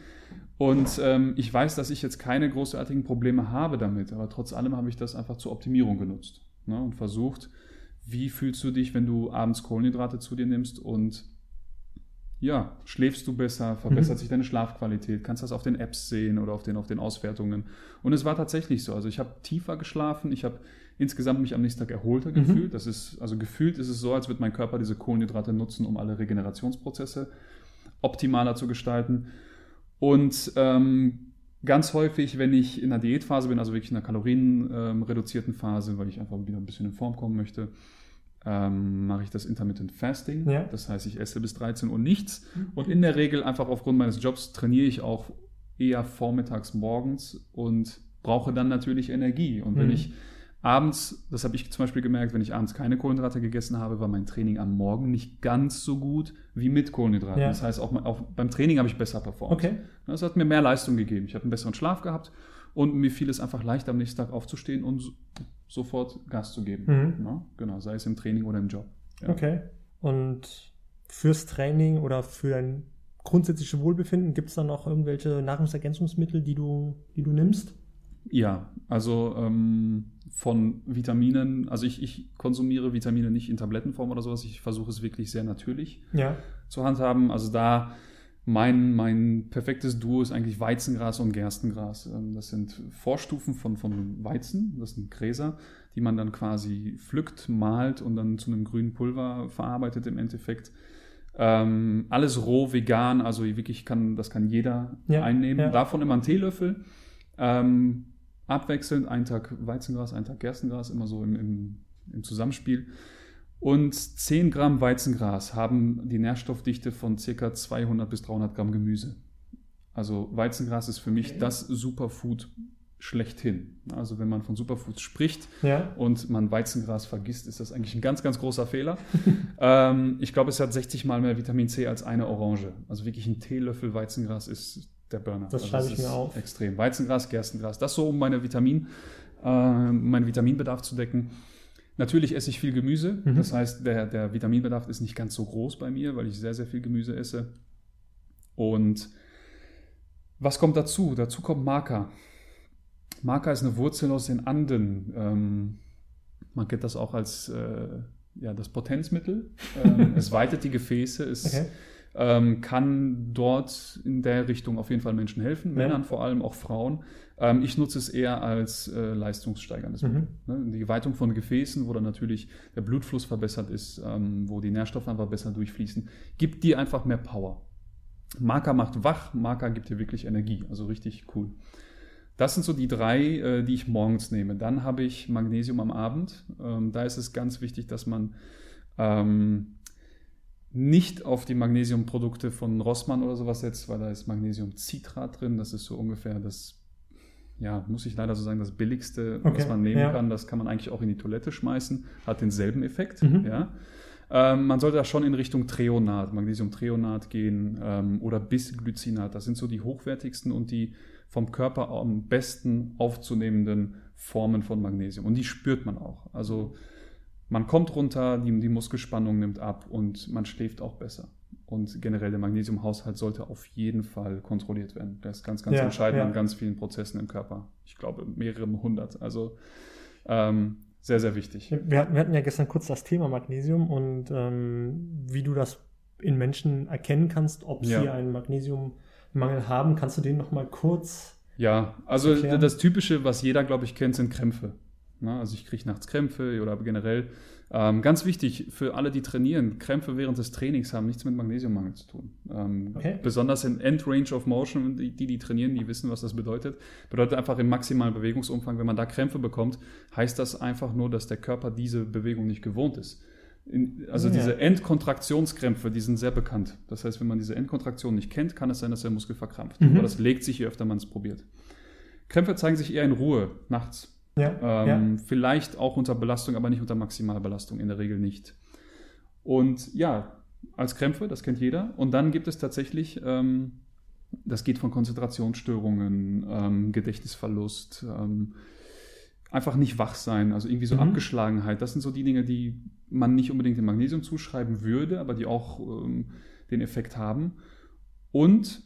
Und ähm, ich weiß, dass ich jetzt keine großartigen Probleme habe damit, aber trotz allem habe ich das einfach zur Optimierung genutzt ne, und versucht, wie fühlst du dich, wenn du abends Kohlenhydrate zu dir nimmst und ja, schläfst du besser, verbessert mhm. sich deine Schlafqualität, kannst das auf den Apps sehen oder auf den, auf den Auswertungen. Und es war tatsächlich so. Also ich habe tiefer geschlafen, ich habe insgesamt mich am nächsten Tag erholter mhm. gefühlt. Das ist, also gefühlt ist es so, als würde mein Körper diese Kohlenhydrate nutzen, um alle Regenerationsprozesse optimaler zu gestalten. Und ähm, ganz häufig, wenn ich in einer Diätphase bin, also wirklich in einer kalorienreduzierten Phase, weil ich einfach wieder ein bisschen in Form kommen möchte, ähm, mache ich das Intermittent Fasting. Ja. Das heißt, ich esse bis 13 Uhr nichts. Mhm. Und in der Regel einfach aufgrund meines Jobs trainiere ich auch eher vormittags morgens und brauche dann natürlich Energie. Und wenn mhm. ich abends, das habe ich zum Beispiel gemerkt, wenn ich abends keine Kohlenhydrate gegessen habe, war mein Training am Morgen nicht ganz so gut wie mit Kohlenhydraten. Ja. Das heißt, auch, auch, beim Training habe ich besser performt. Okay. Das hat mir mehr Leistung gegeben. Ich habe einen besseren Schlaf gehabt und mir fiel es einfach leicht, am nächsten Tag aufzustehen und sofort Gas zu geben. Mhm. Ja, genau, sei es im Training oder im Job. Ja. Okay. Und fürs Training oder für dein grundsätzliches Wohlbefinden gibt es dann noch irgendwelche Nahrungsergänzungsmittel, die du, die du nimmst? Ja, also ähm, von Vitaminen, also ich, ich konsumiere Vitamine nicht in Tablettenform oder sowas, ich versuche es wirklich sehr natürlich ja. zu handhaben. Also da mein, mein perfektes Duo ist eigentlich Weizengras und Gerstengras. Ähm, das sind Vorstufen von, von Weizen, das sind Gräser, die man dann quasi pflückt, malt und dann zu einem grünen Pulver verarbeitet im Endeffekt. Ähm, alles roh, vegan, also wirklich kann, das kann jeder ja, einnehmen. Ja. Davon immer einen Teelöffel. Ähm, abwechselnd, einen Tag Weizengras, einen Tag Gerstengras, immer so im, im, im Zusammenspiel. Und 10 Gramm Weizengras haben die Nährstoffdichte von ca. 200 bis 300 Gramm Gemüse. Also Weizengras ist für mich okay. das Superfood schlechthin. Also wenn man von Superfoods spricht ja. und man Weizengras vergisst, ist das eigentlich ein ganz, ganz großer Fehler. ähm, ich glaube, es hat 60 mal mehr Vitamin C als eine Orange. Also wirklich ein Teelöffel Weizengras ist der Burner. Das also schreibe ich mir auf. Extrem. Weizengras, Gerstengras. Das so, um meine Vitamin, äh, meinen Vitaminbedarf zu decken. Natürlich esse ich viel Gemüse. Mhm. Das heißt, der, der Vitaminbedarf ist nicht ganz so groß bei mir, weil ich sehr, sehr viel Gemüse esse. Und was kommt dazu? Dazu kommt Maca. Maca ist eine Wurzel aus den Anden. Ähm, man kennt das auch als äh, ja, das Potenzmittel. Ähm, es weitet die Gefäße, es okay ähm, kann dort in der Richtung auf jeden Fall Menschen helfen, ja. Männern vor allem, auch Frauen. Ähm, ich nutze es eher als äh, leistungssteigerndes mhm. Mittel. Ne? Die Weitung von Gefäßen, wo dann natürlich der Blutfluss verbessert ist, ähm, wo die Nährstoffe einfach besser durchfließen, gibt dir einfach mehr Power. Marker macht wach, Marker gibt dir wirklich Energie, also richtig cool. Das sind so die drei, äh, die ich morgens nehme. Dann habe ich Magnesium am Abend. Ähm, da ist es ganz wichtig, dass man ähm, nicht auf die Magnesiumprodukte von Rossmann oder sowas setzt, weil da ist Magnesiumcitrat drin. Das ist so ungefähr das, ja, muss ich leider so sagen, das billigste, okay, was man nehmen ja. kann. Das kann man eigentlich auch in die Toilette schmeißen, hat denselben Effekt. Mhm. Ja. Ähm, man sollte da schon in Richtung Treonat, Magnesiumtreonat gehen ähm, oder Bisglycinat. Das sind so die hochwertigsten und die vom Körper am besten aufzunehmenden Formen von Magnesium. Und die spürt man auch. Also man kommt runter, die, die Muskelspannung nimmt ab und man schläft auch besser. Und generell der Magnesiumhaushalt sollte auf jeden Fall kontrolliert werden. Das ist ganz, ganz ja, entscheidend ja. an ganz vielen Prozessen im Körper. Ich glaube, mehrere hundert. Also ähm, sehr, sehr wichtig. Wir hatten, wir hatten, ja gestern kurz das Thema Magnesium und ähm, wie du das in Menschen erkennen kannst, ob ja. sie einen Magnesiummangel haben. Kannst du den nochmal kurz Ja, also erklären? das Typische, was jeder, glaube ich, kennt, sind Krämpfe. Ne? Also ich kriege nachts Krämpfe oder generell. Ähm, ganz wichtig für alle, die trainieren, Krämpfe während des Trainings haben nichts mit Magnesiummangel zu tun. Ähm, okay. Besonders in End Range of Motion, die, die, die trainieren, die wissen, was das bedeutet. Bedeutet einfach im maximalen Bewegungsumfang, wenn man da Krämpfe bekommt, heißt das einfach nur, dass der Körper diese Bewegung nicht gewohnt ist. In, also ja. diese Endkontraktionskrämpfe, die sind sehr bekannt. Das heißt, wenn man diese Endkontraktion nicht kennt, kann es sein, dass der Muskel verkrampft. Mhm. Aber das legt sich, je öfter man es probiert. Krämpfe zeigen sich eher in Ruhe, nachts. Ja, ähm, ja. Vielleicht auch unter Belastung, aber nicht unter Maximalbelastung, in der Regel nicht. Und ja, als Krämpfe, das kennt jeder. Und dann gibt es tatsächlich, ähm, das geht von Konzentrationsstörungen, ähm, Gedächtnisverlust, ähm, einfach nicht wach sein, also irgendwie so mhm. Abgeschlagenheit. Das sind so die Dinge, die man nicht unbedingt dem Magnesium zuschreiben würde, aber die auch ähm, den Effekt haben. Und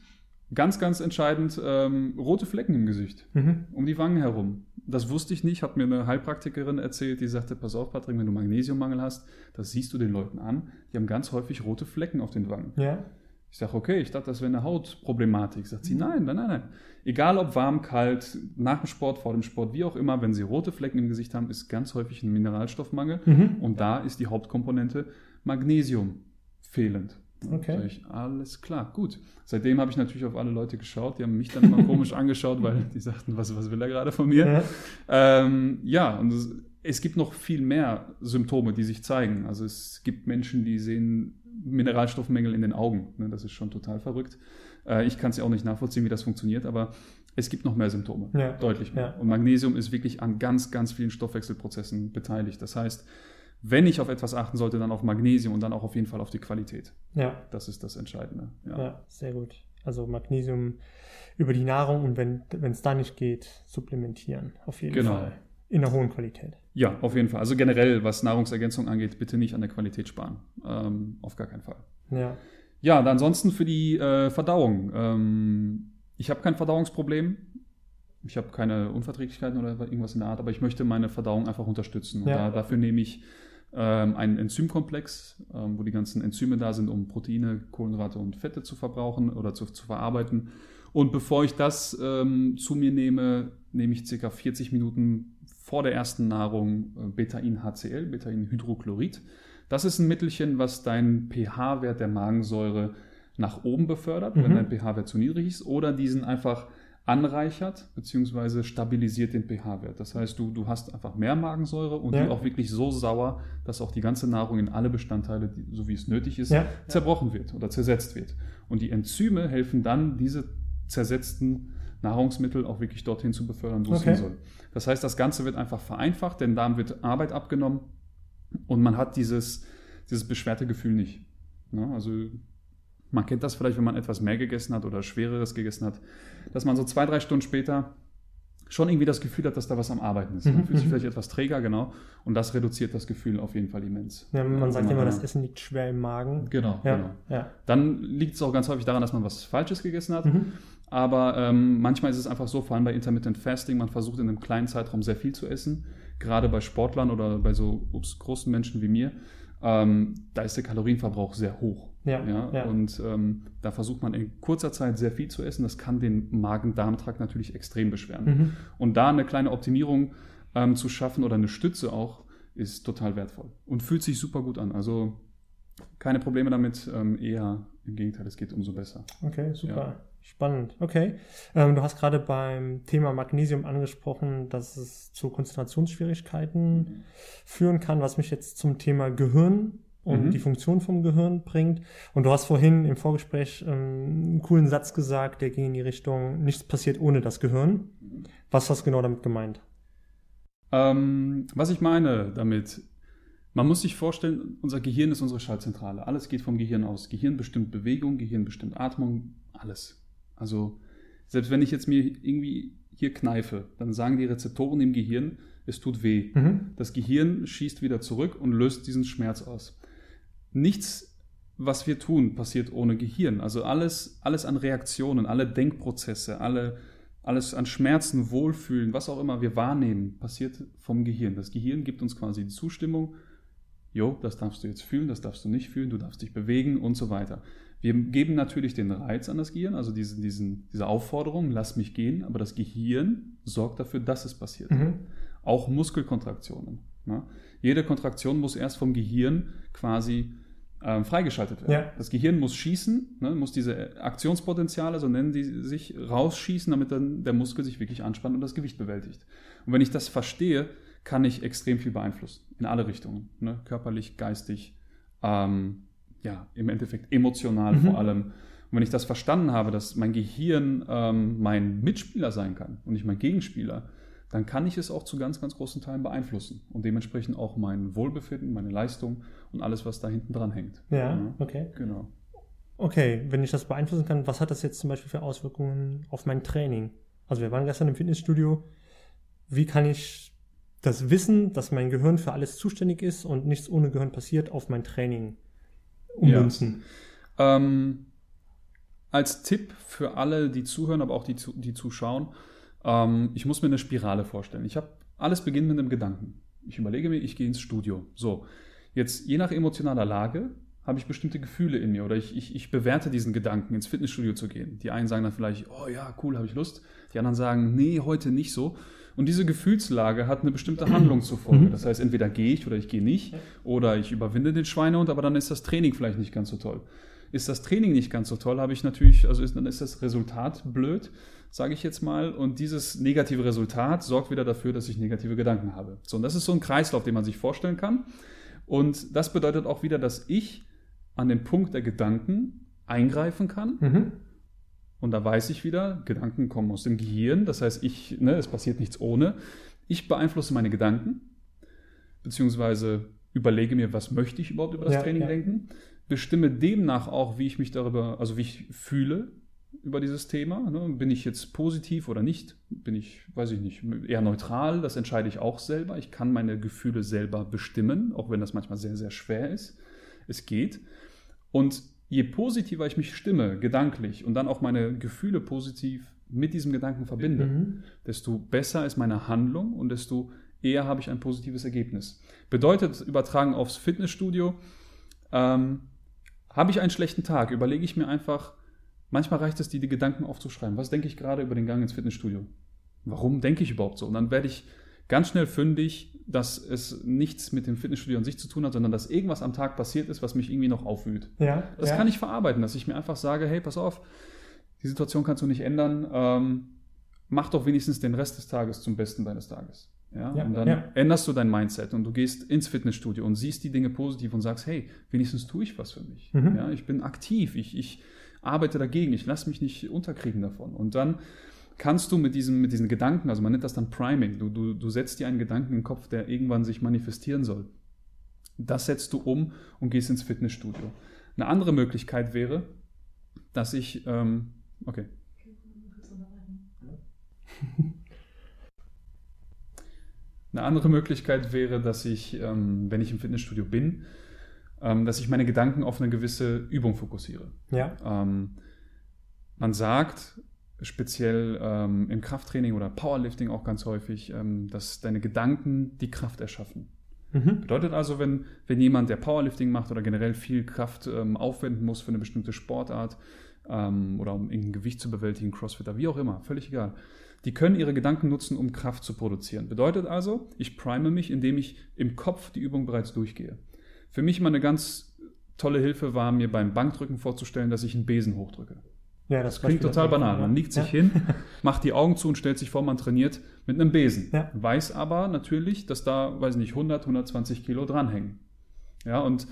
ganz, ganz entscheidend, ähm, rote Flecken im Gesicht, mhm. um die Wangen herum. Das wusste ich nicht, hat mir eine Heilpraktikerin erzählt, die sagte, pass auf, Patrick, wenn du Magnesiummangel hast, das siehst du den Leuten an, die haben ganz häufig rote Flecken auf den Wangen. Ja. Ich sage, okay, ich dachte, das wäre eine Hautproblematik. Sagt sie, nein, nein, nein, nein. Egal ob warm, kalt, nach dem Sport, vor dem Sport, wie auch immer, wenn sie rote Flecken im Gesicht haben, ist ganz häufig ein Mineralstoffmangel. Mhm. Und da ist die Hauptkomponente Magnesium fehlend. Okay. Sag ich, alles klar, gut. Seitdem habe ich natürlich auf alle Leute geschaut. Die haben mich dann immer komisch angeschaut, weil die sagten, was, was will er gerade von mir? Ja, ähm, ja und es, es, gibt noch viel mehr Symptome, die sich zeigen. Also es gibt Menschen, die sehen Mineralstoffmängel in den Augen. Ne, das ist schon total verrückt. Äh, ich kann es ja auch nicht nachvollziehen, wie das funktioniert, aber es gibt noch mehr Symptome, ja. deutlich mehr. Ja. Und Magnesium ist wirklich an ganz, ganz vielen Stoffwechselprozessen beteiligt. Das heißt, wenn ich auf etwas achten sollte, dann auf Magnesium und dann auch auf jeden Fall auf die Qualität. Ja. Das ist das Entscheidende. Ja, ja sehr gut. Also Magnesium über die Nahrung und wenn es da nicht geht, supplementieren. Auf jeden genau. Fall. In einer hohen Qualität. Ja, auf jeden Fall. Also generell, was Nahrungsergänzung angeht, bitte nicht an der Qualität sparen. Ähm, auf gar keinen Fall. Ja. Ja, ansonsten für die äh, Verdauung. Ähm, ich habe kein Verdauungsproblem. Ich habe keine Unverträglichkeiten oder irgendwas in der Art, aber ich möchte meine Verdauung einfach unterstützen. Und ja. da, dafür nehme ich ähm, einen Enzymkomplex, ähm, wo die ganzen Enzyme da sind, um Proteine, Kohlenhydrate und Fette zu verbrauchen oder zu, zu verarbeiten. Und bevor ich das ähm, zu mir nehme, nehme ich circa 40 Minuten vor der ersten Nahrung äh, Betain-HCl, Betain-Hydrochlorid. Das ist ein Mittelchen, was deinen pH-Wert der Magensäure nach oben befördert, mhm. wenn dein pH-Wert zu niedrig ist, oder diesen einfach anreichert bzw. stabilisiert den pH-Wert. Das heißt, du, du hast einfach mehr Magensäure und ja. die auch wirklich so sauer, dass auch die ganze Nahrung in alle Bestandteile, die, so wie es nötig ist, ja. zerbrochen wird oder zersetzt wird. Und die Enzyme helfen dann, diese zersetzten Nahrungsmittel auch wirklich dorthin zu befördern, wo okay. es hin soll. Das heißt, das Ganze wird einfach vereinfacht, denn Darm wird Arbeit abgenommen und man hat dieses, dieses beschwerte Gefühl nicht. Ja, also man kennt das vielleicht, wenn man etwas mehr gegessen hat oder Schwereres gegessen hat, dass man so zwei, drei Stunden später schon irgendwie das Gefühl hat, dass da was am Arbeiten ist. Man mhm, fühlt sich mhm. vielleicht etwas träger, genau. Und das reduziert das Gefühl auf jeden Fall immens. Ja, man sagt immer, das Essen liegt schwer im Magen. Genau, ja, genau. Ja. Dann liegt es auch ganz häufig daran, dass man was Falsches gegessen hat. Mhm. Aber ähm, manchmal ist es einfach so, vor allem bei Intermittent Fasting, man versucht in einem kleinen Zeitraum sehr viel zu essen. Gerade bei Sportlern oder bei so ups, großen Menschen wie mir, ähm, da ist der Kalorienverbrauch sehr hoch. Ja, ja, ja. Und ähm, da versucht man in kurzer Zeit sehr viel zu essen. Das kann den Magen-Darm-Trakt natürlich extrem beschweren. Mhm. Und da eine kleine Optimierung ähm, zu schaffen oder eine Stütze auch, ist total wertvoll und fühlt sich super gut an. Also keine Probleme damit, ähm, eher im Gegenteil, es geht umso besser. Okay, super. Ja. Spannend, okay. Ähm, du hast gerade beim Thema Magnesium angesprochen, dass es zu Konzentrationsschwierigkeiten mhm. führen kann, was mich jetzt zum Thema Gehirn und mhm. die Funktion vom Gehirn bringt. Und du hast vorhin im Vorgespräch ähm, einen coolen Satz gesagt, der ging in die Richtung, nichts passiert ohne das Gehirn. Was hast du genau damit gemeint? Ähm, was ich meine damit, man muss sich vorstellen, unser Gehirn ist unsere Schaltzentrale. Alles geht vom Gehirn aus. Gehirn bestimmt Bewegung, Gehirn bestimmt Atmung, alles. Also selbst wenn ich jetzt mir irgendwie hier kneife, dann sagen die Rezeptoren im Gehirn, es tut weh. Mhm. Das Gehirn schießt wieder zurück und löst diesen Schmerz aus. Nichts, was wir tun, passiert ohne Gehirn. Also alles, alles an Reaktionen, alle Denkprozesse, alle, alles an Schmerzen, Wohlfühlen, was auch immer wir wahrnehmen, passiert vom Gehirn. Das Gehirn gibt uns quasi die Zustimmung, jo, das darfst du jetzt fühlen, das darfst du nicht fühlen, du darfst dich bewegen und so weiter. Wir geben natürlich den Reiz an das Gehirn, also diesen, diesen, diese Aufforderung, lass mich gehen, aber das Gehirn sorgt dafür, dass es passiert. Mhm. Auch Muskelkontraktionen. Ne? Jede Kontraktion muss erst vom Gehirn quasi ähm, freigeschaltet werden. Ja. Das Gehirn muss schießen, ne, muss diese Aktionspotenziale, so nennen die sich, rausschießen, damit dann der Muskel sich wirklich anspannt und das Gewicht bewältigt. Und wenn ich das verstehe, kann ich extrem viel beeinflussen, in alle Richtungen, ne? körperlich, geistig, ähm, ja, im Endeffekt emotional mhm. vor allem. Und wenn ich das verstanden habe, dass mein Gehirn ähm, mein Mitspieler sein kann und nicht mein Gegenspieler, dann kann ich es auch zu ganz, ganz großen Teilen beeinflussen und dementsprechend auch mein Wohlbefinden, meine Leistung und alles, was da hinten dran hängt. Ja, ja, okay. Genau. Okay, wenn ich das beeinflussen kann, was hat das jetzt zum Beispiel für Auswirkungen auf mein Training? Also wir waren gestern im Fitnessstudio. Wie kann ich das Wissen, dass mein Gehirn für alles zuständig ist und nichts ohne Gehirn passiert, auf mein Training ummünzen? Ja. Ähm, als Tipp für alle, die zuhören, aber auch die, die zuschauen, ähm, ich muss mir eine Spirale vorstellen. Ich habe alles beginnt mit einem Gedanken. Ich überlege mir, ich gehe ins Studio. So, jetzt je nach emotionaler Lage habe ich bestimmte Gefühle in mir oder ich, ich, ich bewerte diesen Gedanken, ins Fitnessstudio zu gehen. Die einen sagen dann vielleicht, oh ja, cool, habe ich Lust. Die anderen sagen, nee, heute nicht so. Und diese Gefühlslage hat eine bestimmte Handlung zur Folge. Mhm. Das heißt, entweder gehe ich oder ich gehe nicht oder ich überwinde den Schweinehund, aber dann ist das Training vielleicht nicht ganz so toll. Ist das Training nicht ganz so toll, habe ich natürlich, also ist, dann ist das Resultat blöd, sage ich jetzt mal. Und dieses negative Resultat sorgt wieder dafür, dass ich negative Gedanken habe. So, und das ist so ein Kreislauf, den man sich vorstellen kann. Und das bedeutet auch wieder, dass ich an den Punkt der Gedanken eingreifen kann. Mhm und da weiß ich wieder, Gedanken kommen aus dem Gehirn. Das heißt, ich, ne, es passiert nichts ohne. Ich beeinflusse meine Gedanken, beziehungsweise überlege mir, was möchte ich überhaupt über das ja, Training ja. denken, bestimme demnach auch, wie ich mich darüber, also wie ich fühle über dieses Thema. Ne? Bin ich jetzt positiv oder nicht? Bin ich, weiß ich nicht, eher neutral? Das entscheide ich auch selber. Ich kann meine Gefühle selber bestimmen, auch wenn das manchmal sehr, sehr schwer ist. Es geht. Und je positiver ich mich stimme, gedanklich, und dann auch meine Gefühle positiv mit diesem Gedanken verbinde, mhm. desto besser ist meine Handlung und desto eher habe ich ein positives Ergebnis. Bedeutet, übertragen aufs Fitnessstudio, ähm, habe ich einen schlechten Tag, überlege ich mir einfach, manchmal reicht es, die, die Gedanken aufzuschreiben. Was denke ich gerade über den Gang ins Fitnessstudio? Warum denke ich überhaupt so? Und dann werde ich ganz schnell fündig, dass es nichts mit dem Fitnessstudio an sich zu tun hat, sondern dass irgendwas am Tag passiert ist, was mich irgendwie noch aufwühlt. Ja, das ja. kann ich verarbeiten, dass ich mir einfach sage, hey, pass auf, die Situation kannst du nicht ändern, ähm, mach doch wenigstens den Rest des Tages zum Besten deines Tages. Ja, ja und dann ja. änderst du dein Mindset und du gehst ins Fitnessstudio und siehst die Dinge positiv und sagst, hey, wenigstens tue ich was für mich. Mhm. Ja, ich bin aktiv, ich, ich arbeite dagegen, ich lasse mich nicht unterkriegen davon. Und dann kannst du mit, diesem, mit diesen Gedanken, also man nennt das dann Priming, du, du, du setzt dir einen Gedanken in den Kopf, der irgendwann sich manifestieren soll. Das setzt du um und gehst ins Fitnessstudio. Eine andere Möglichkeit wäre, dass ich, ähm, okay. Eine andere Möglichkeit wäre, dass ich, ähm, wenn ich im Fitnessstudio bin, ähm, dass ich meine Gedanken auf eine gewisse Übung fokussiere. Ja. Ähm, man sagt, speziell ähm, im Krafttraining oder Powerlifting auch ganz häufig, ähm, dass deine Gedanken die Kraft erschaffen. Mhm. Bedeutet also, wenn, wenn jemand, der Powerlifting macht oder generell viel Kraft ähm, aufwenden muss für eine bestimmte Sportart oder um irgendein Gewicht zu bewältigen, Crossfitter, wie auch immer, völlig egal, die können ihre Gedanken nutzen, um Kraft zu produzieren. Bedeutet also, ich prime mich, indem ich im Kopf die Übung bereits durchgehe. Für mich mal eine ganz tolle Hilfe war mir beim Bankdrücken vorzustellen, dass ich einen Besen hochdrücke. Ja, das, klingt total banal. Man liegt sich ja. hin, macht die Augen zu und stellt sich vor, man trainiert mit einem Besen. Ja. Weiß aber natürlich, dass da, weiß nicht, 100, 120 Kilo dranhängen. Ja, und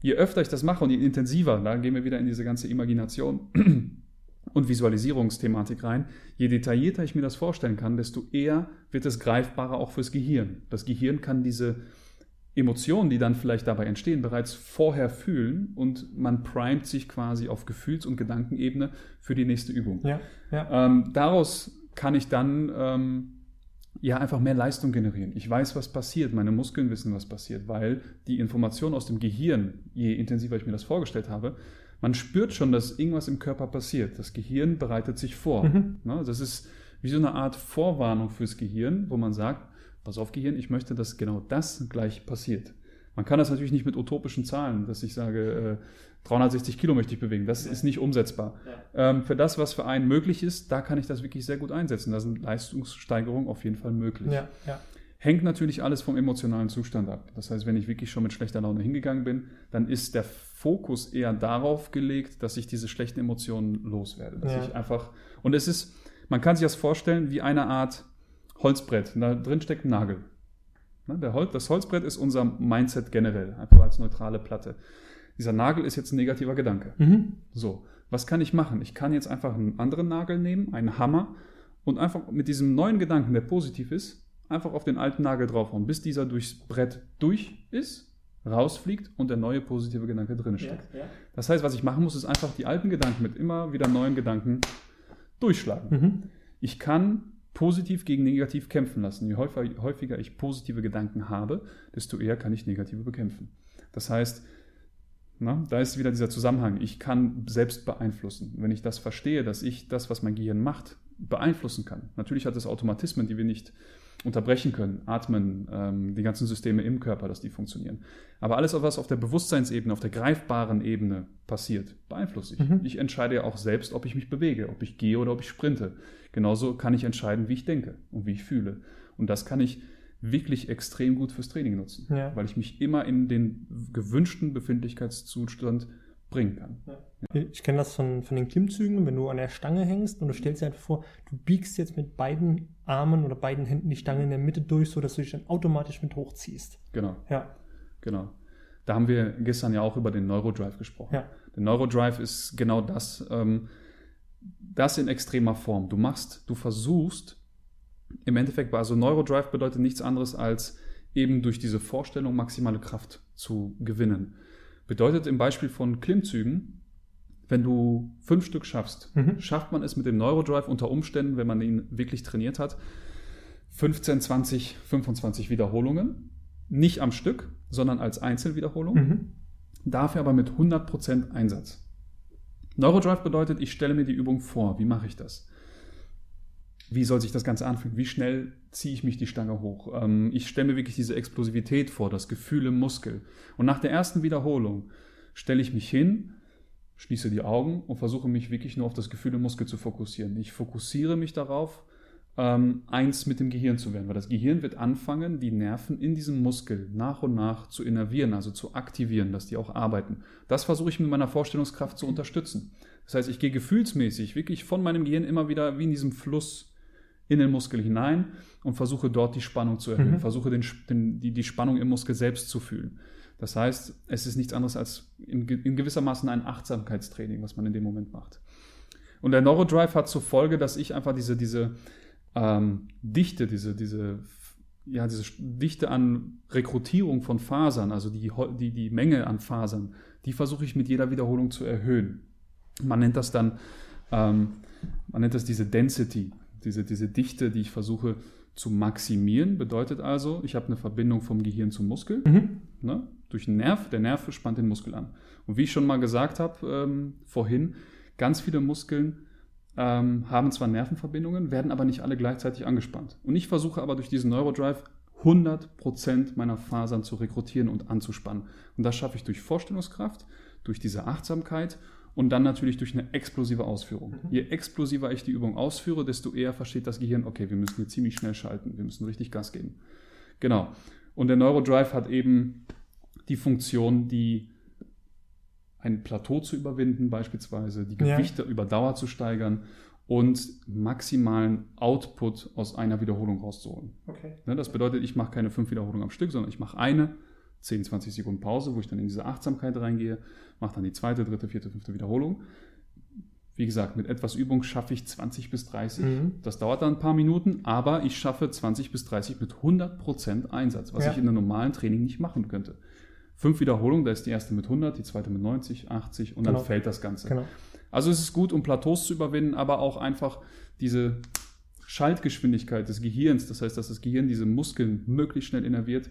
je öfter ich das mache und je intensiver, da gehen wir wieder in diese ganze Imagination und Visualisierungsthematik rein, je detaillierter ich mir das vorstellen kann, desto eher wird es greifbarer auch fürs Gehirn. Das Gehirn kann diese Emotionen, die dann vielleicht dabei entstehen, bereits vorher fühlen und man primet sich quasi auf Gefühls- und Gedankenebene für die nächste Übung. Ja, ja. Ähm, daraus kann ich dann ähm, ja einfach mehr Leistung generieren. Ich weiß, was passiert, meine Muskeln wissen, was passiert, weil die Information aus dem Gehirn, je intensiver ich mir das vorgestellt habe, man spürt schon, dass irgendwas im Körper passiert. Das Gehirn bereitet sich vor. Mhm. Ne, das ist wie so eine Art Vorwarnung fürs Gehirn, wo man sagt, pass auf Gehirn, ich möchte, dass genau das gleich passiert. Man kann das natürlich nicht mit utopischen Zahlen, dass ich sage, äh, 360 Kilo möchte ich bewegen. Das ja. ist nicht umsetzbar. Ja. Ähm, für das, was für einen möglich ist, da kann ich das wirklich sehr gut einsetzen. Da sind Leistungssteigerungen auf jeden Fall möglich. Ja. Hängt natürlich alles vom emotionalen Zustand ab. Das heißt, wenn ich wirklich schon mit schlechter Laune hingegangen bin, dann ist der Fokus eher darauf gelegt, dass ich diese schlechten Emotionen loswerde. Dass ich einfach, und es ist, man kann sich das vorstellen wie eine Art Holzbrett. da drin steckt ein Nagel. Ne, das Holzbrett ist unser Mindset generell, einfach als neutrale Platte. Dieser Nagel ist jetzt ein negativer Gedanke. Mhm. So, was kann ich machen? Ich kann jetzt einfach einen anderen Nagel nehmen, einen Hammer, und einfach mit diesem neuen Gedanken, der positiv ist, einfach auf den alten Nagel draufhauen, bis dieser durchs Brett durch ist, rausfliegt und der neue positive Gedanke drin steckt. Ja, ja. Das heißt, was ich machen muss, ist einfach die alten Gedanken mit immer wieder neuen Gedanken durchschlagen. Mhm. Ich kann positiv gegen negativ kämpfen lassen. Je häufiger ich positive Gedanken habe, desto eher kann ich negative bekämpfen. Das heißt, na, da ist wieder dieser Zusammenhang. Ich kann selbst beeinflussen. Wenn ich das verstehe, dass ich das, was mein Gehirn macht, beeinflussen kann. Natürlich hat es Automatismen, die wir nicht unterbrechen können. Atmen, ähm, die ganzen Systeme im Körper, dass die funktionieren. Aber alles, was auf der Bewusstseinsebene, auf der greifbaren Ebene passiert, beeinflusse ich. Mhm. Ich entscheide ja auch selbst, ob ich mich bewege, ob ich gehe oder ob ich sprinte. Genauso kann ich entscheiden, wie ich denke und wie ich fühle. Und das kann ich wirklich extrem gut fürs Training nutzen, ja. weil ich mich immer in den gewünschten Befindlichkeitszustand bringen kann. Ja. Ich kenne das von, von den Klimmzügen, wenn du an der Stange hängst und du stellst dir einfach vor, du biegst jetzt mit beiden Armen oder beiden Händen die Stange in der Mitte durch, sodass du dich dann automatisch mit hochziehst. Genau. Ja. Genau. Da haben wir gestern ja auch über den Neurodrive gesprochen. Ja. Der Neurodrive ist genau das, ähm, das in extremer Form. Du machst, du versuchst, im Endeffekt, also Neurodrive bedeutet nichts anderes als eben durch diese Vorstellung maximale Kraft zu gewinnen. Bedeutet im Beispiel von Klimmzügen, wenn du fünf Stück schaffst, mhm. schafft man es mit dem Neurodrive unter Umständen, wenn man ihn wirklich trainiert hat, 15, 20, 25 Wiederholungen. Nicht am Stück, sondern als Einzelwiederholung. Mhm. Dafür aber mit 100% Einsatz. Neurodrive bedeutet, ich stelle mir die Übung vor. Wie mache ich das? wie soll sich das Ganze anfühlen? Wie schnell ziehe ich mich die Stange hoch? Ähm, ich stelle mir wirklich diese Explosivität vor, das Gefühl im Muskel. Und nach der ersten Wiederholung stelle ich mich hin, schließe die Augen und versuche mich wirklich nur auf das Gefühl im Muskel zu fokussieren. Ich fokussiere mich darauf, ähm, eins mit dem Gehirn zu werden, weil das Gehirn wird anfangen, die Nerven in diesem Muskel nach und nach zu innervieren, also zu aktivieren, dass die auch arbeiten. Das versuche ich mit meiner Vorstellungskraft zu unterstützen. Das heißt, ich gehe gefühlsmäßig wirklich von meinem Gehirn immer wieder wie in diesem Fluss in den Muskel hinein und versuche dort die Spannung zu erhöhen, mhm. versuche den, den, die, die Spannung im Muskel selbst zu fühlen. Das heißt, es ist nichts anderes als in, in gewissermaßen ein Achtsamkeitstraining, was man in dem Moment macht. Und der Neurodrive hat zur Folge, dass ich einfach diese, diese ähm, Dichte, diese, diese, ja, diese Dichte an Rekrutierung von Fasern, also die, die, die Menge an Fasern, die versuche ich mit jeder Wiederholung zu erhöhen. Man nennt das dann, ähm, man nennt das diese Density diese, diese Dichte, die ich versuche zu maximieren, bedeutet also, ich habe eine Verbindung vom Gehirn zum Muskel mhm. ne, durch einen Nerv. Der Nerv spannt den Muskel an. Und wie ich schon mal gesagt habe ähm, vorhin, ganz viele Muskeln ähm, haben zwar Nervenverbindungen, werden aber nicht alle gleichzeitig angespannt. Und ich versuche aber durch diesen Neurodrive 100% meiner Fasern zu rekrutieren und anzuspannen. Und das schaffe ich durch Vorstellungskraft, durch diese Achtsamkeit und dann natürlich durch eine explosive Ausführung. Mhm. Je explosiver ich die Übung ausführe, desto eher versteht das Gehirn, okay, wir müssen hier ziemlich schnell schalten, wir müssen richtig Gas geben. Genau. Und der Neurodrive hat eben die Funktion, die ein Plateau zu überwinden, beispielsweise die Gewichte ja. über Dauer zu steigern und maximalen Output aus einer Wiederholung rauszuholen. Okay. Ne, das bedeutet, ich mache keine fünf Wiederholungen am Stück, sondern ich mache eine 10, 20 Sekunden Pause, wo ich dann in diese Achtsamkeit reingehe, mache dann die zweite, dritte, vierte, fünfte Wiederholung. Wie gesagt, mit etwas Übung schaffe ich 20 bis 30. Mhm. Das dauert dann ein paar Minuten, aber ich schaffe 20 bis 30 mit 100% Einsatz, was ja. ich in einem normalen Training nicht machen könnte. Fünf Wiederholungen, da ist die erste mit 100, die zweite mit 90, 80 und genau. dann fällt das Ganze. Genau. Also es ist gut, um Plateaus zu überwinden, aber auch einfach diese Schaltgeschwindigkeit des Gehirns, das heißt, dass das Gehirn diese Muskeln möglichst schnell innerviert,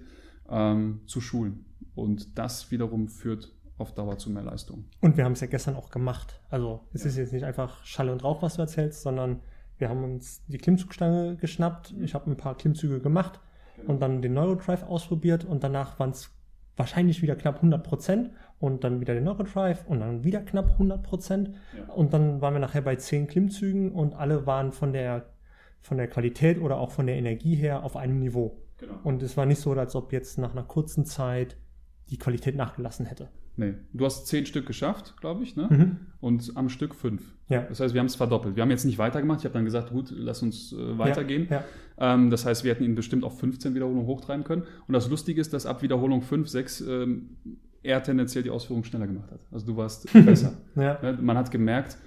ähm, zu schulen. Und das wiederum führt auf Dauer zu mehr Leistung. Und wir haben es ja gestern auch gemacht. Also es ja. ist jetzt nicht einfach Schall und Rauch, was du erzählst, sondern wir haben uns die Klimmzugstange geschnappt. Ich habe ein paar Klimmzüge gemacht genau. und dann den Neurodrive ausprobiert und danach waren es wahrscheinlich wieder knapp 100 Prozent und dann wieder den Neurodrive und dann wieder knapp 100 Prozent ja. und dann waren wir nachher bei 10 Klimmzügen und alle waren von der, von der Qualität oder auch von der Energie her auf einem Niveau. Genau. Und es war nicht so, als ob jetzt nach einer kurzen Zeit die Qualität nachgelassen hätte. Nee, du hast zehn Stück geschafft, glaube ich, ne? Mhm. Und am Stück fünf. Ja. Das heißt, wir haben es verdoppelt. Wir haben jetzt nicht weitergemacht. Ich habe dann gesagt, gut, lass uns äh, weitergehen. Ja, ja. Ähm, das heißt, wir hätten ihn bestimmt auf 15 Wiederholungen hochtreiben können. Und das Lustige ist, dass ab Wiederholung 5, 6 ähm, er tendenziell die Ausführung schneller gemacht hat. Also du warst besser. ja. Ne, man hat gemerkt,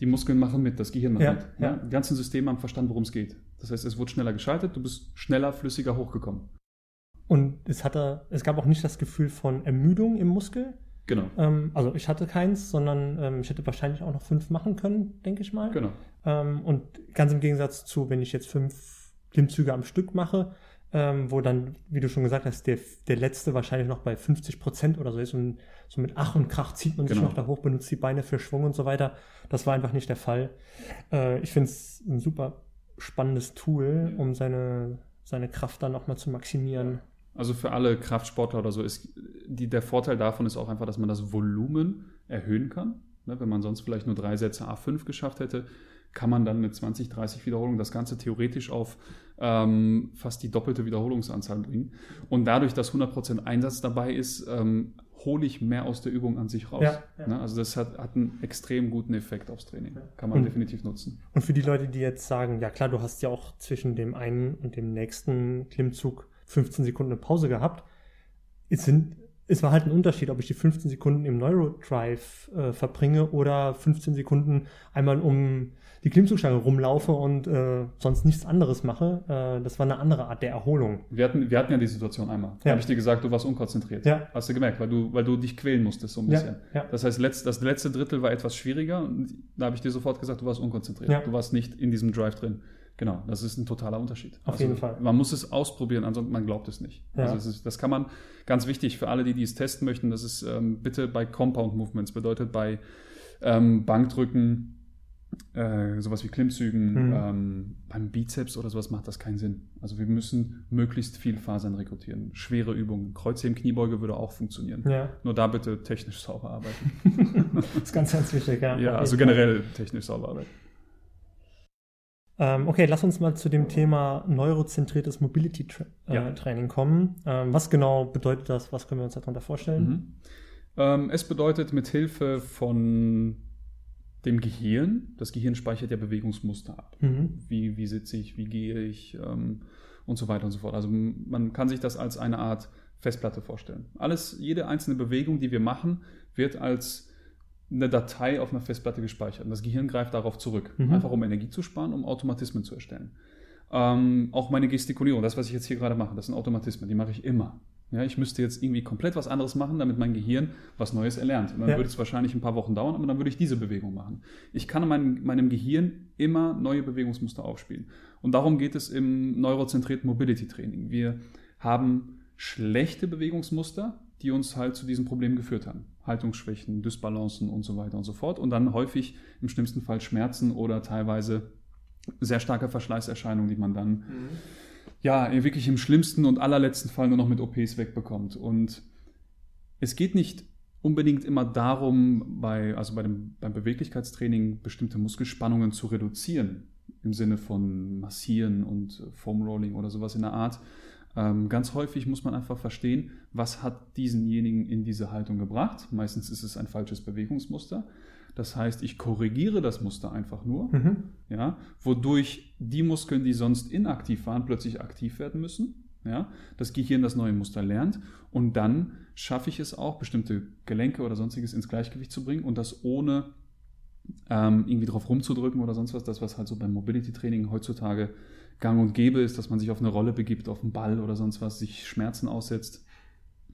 Die Muskeln machen mit, das Gehirn macht Ja, mit. ja. Die ganzen Systeme haben verstanden, worum es geht. Das heißt, es wurde schneller geschaltet, du bist schneller, flüssiger hochgekommen. Und es hatte, es gab auch nicht das Gefühl von Ermüdung im Muskel. Genau. Ähm, also ich hatte keins, sondern ähm, ich hätte wahrscheinlich auch noch fünf machen können, denke ich mal. Genau. Ähm, und ganz im Gegensatz zu, wenn ich jetzt fünf Klimmzüge am Stück mache, ähm, wo dann, wie du schon gesagt hast, der, der letzte wahrscheinlich noch bei 50 Prozent oder so ist und so mit Ach und Krach zieht man sich Genau. noch da hoch, benutzt die Beine für Schwung und so weiter. Das war einfach nicht der Fall. Äh, ich finde es ein super spannendes Tool, um seine, seine Kraft dann nochmal zu maximieren. Also für alle Kraftsportler oder so ist die, der Vorteil davon ist auch einfach, dass man das Volumen erhöhen kann. Ne, wenn man sonst vielleicht nur drei Sätze A5 geschafft hätte, kann man dann mit 20, 30 Wiederholungen das Ganze theoretisch auf ähm, fast die doppelte Wiederholungsanzahl bringen. Und dadurch, dass 100% Einsatz dabei ist, ähm, hole ich mehr aus der Übung an sich raus. Ja, ja. Ne, also das hat, hat einen extrem guten Effekt aufs Training. Kann man Und- definitiv nutzen. Und für die Leute, die jetzt sagen, ja klar, du hast ja auch zwischen dem einen und dem nächsten Klimmzug 15 Sekunden eine Pause gehabt, es, sind, es war halt ein Unterschied, ob ich die 15 Sekunden im Neurodrive äh, verbringe oder 15 Sekunden einmal um die Klimmzugstange rumlaufe und äh, sonst nichts anderes mache. Äh, das war eine andere Art der Erholung. Wir hatten, wir hatten ja die Situation einmal. Da Ja. habe ich dir gesagt, du warst unkonzentriert. Ja. Hast du gemerkt, weil du, weil du dich quälen musstest so ein Ja, bisschen. ja. Das heißt, letzt, das letzte Drittel war etwas schwieriger und da habe ich dir sofort gesagt, du warst unkonzentriert. Ja. Du warst nicht in diesem Drive drin. Genau, das ist ein totaler Unterschied. Auf jeden Fall. Man muss es ausprobieren, ansonsten man glaubt es nicht. Ja. Also es ist, das kann man, ganz wichtig für alle, die, die es testen möchten, das ist ähm, bitte bei Compound Movements, bedeutet bei ähm, Bankdrücken, äh, sowas wie Klimmzügen, Mhm. ähm, beim Bizeps oder sowas macht das keinen Sinn. Also wir müssen möglichst viel Fasern rekrutieren. Schwere Übungen, Kreuzheben, Kniebeuge würde auch funktionieren. Ja, Nur da bitte technisch sauber arbeiten. das ist ganz, ganz wichtig. Ja, ja, also generell technisch sauber arbeiten. Ähm, okay, lass uns mal zu dem Thema neurozentriertes Mobility-Training Ja. äh, Training kommen. Ähm, was genau bedeutet das? Was können wir uns darunter vorstellen? Mhm. Ähm, es bedeutet mit Hilfe von dem Gehirn, das Gehirn speichert ja Bewegungsmuster ab. Mhm. Wie, wie sitze ich, wie gehe ich ähm, und so weiter und so fort. Also man kann sich das als eine Art Festplatte vorstellen. Alles, jede einzelne Bewegung, die wir machen, wird als eine Datei auf einer Festplatte gespeichert. Und das Gehirn greift darauf zurück, Mhm. einfach um Energie zu sparen, um Automatismen zu erstellen. Ähm, auch meine Gestikulierung, das, was ich jetzt hier gerade mache, das sind Automatismen, die mache ich immer. Ja, ich müsste jetzt irgendwie komplett was anderes machen, damit mein Gehirn was Neues erlernt. Und dann Ja. würde es wahrscheinlich ein paar Wochen dauern, aber dann würde ich diese Bewegung machen. Ich kann in meinem, meinem Gehirn immer neue Bewegungsmuster aufspielen. Und darum geht es im neurozentrierten Mobility Training. Wir haben schlechte Bewegungsmuster, die uns halt zu diesem Problem geführt haben. Haltungsschwächen, Dysbalancen und so weiter und so fort. Und dann häufig im schlimmsten Fall Schmerzen oder teilweise sehr starke Verschleißerscheinungen, die man dann ja wirklich im schlimmsten und allerletzten Fall nur noch mit OPs wegbekommt. Und es geht nicht unbedingt immer darum, bei, also bei dem, beim Beweglichkeitstraining bestimmte Muskelspannungen zu reduzieren, im Sinne von Massieren und Foam Rolling oder sowas in der Art. Ähm, ganz häufig muss man einfach verstehen, was hat diesenjenigen in diese Haltung gebracht. Meistens ist es ein falsches Bewegungsmuster. Das heißt, ich korrigiere das Muster einfach nur, Mhm. ja, wodurch die Muskeln, die sonst inaktiv waren, plötzlich aktiv werden müssen. Ja, das Gehirn das neue Muster lernt und dann schaffe ich es auch, bestimmte Gelenke oder sonstiges ins Gleichgewicht zu bringen und das ohne ähm, irgendwie drauf rumzudrücken oder sonst was. Das, was halt so beim Mobility-Training heutzutage gang und gäbe ist, dass man sich auf eine Rolle begibt, auf einen Ball oder sonst was, sich Schmerzen aussetzt.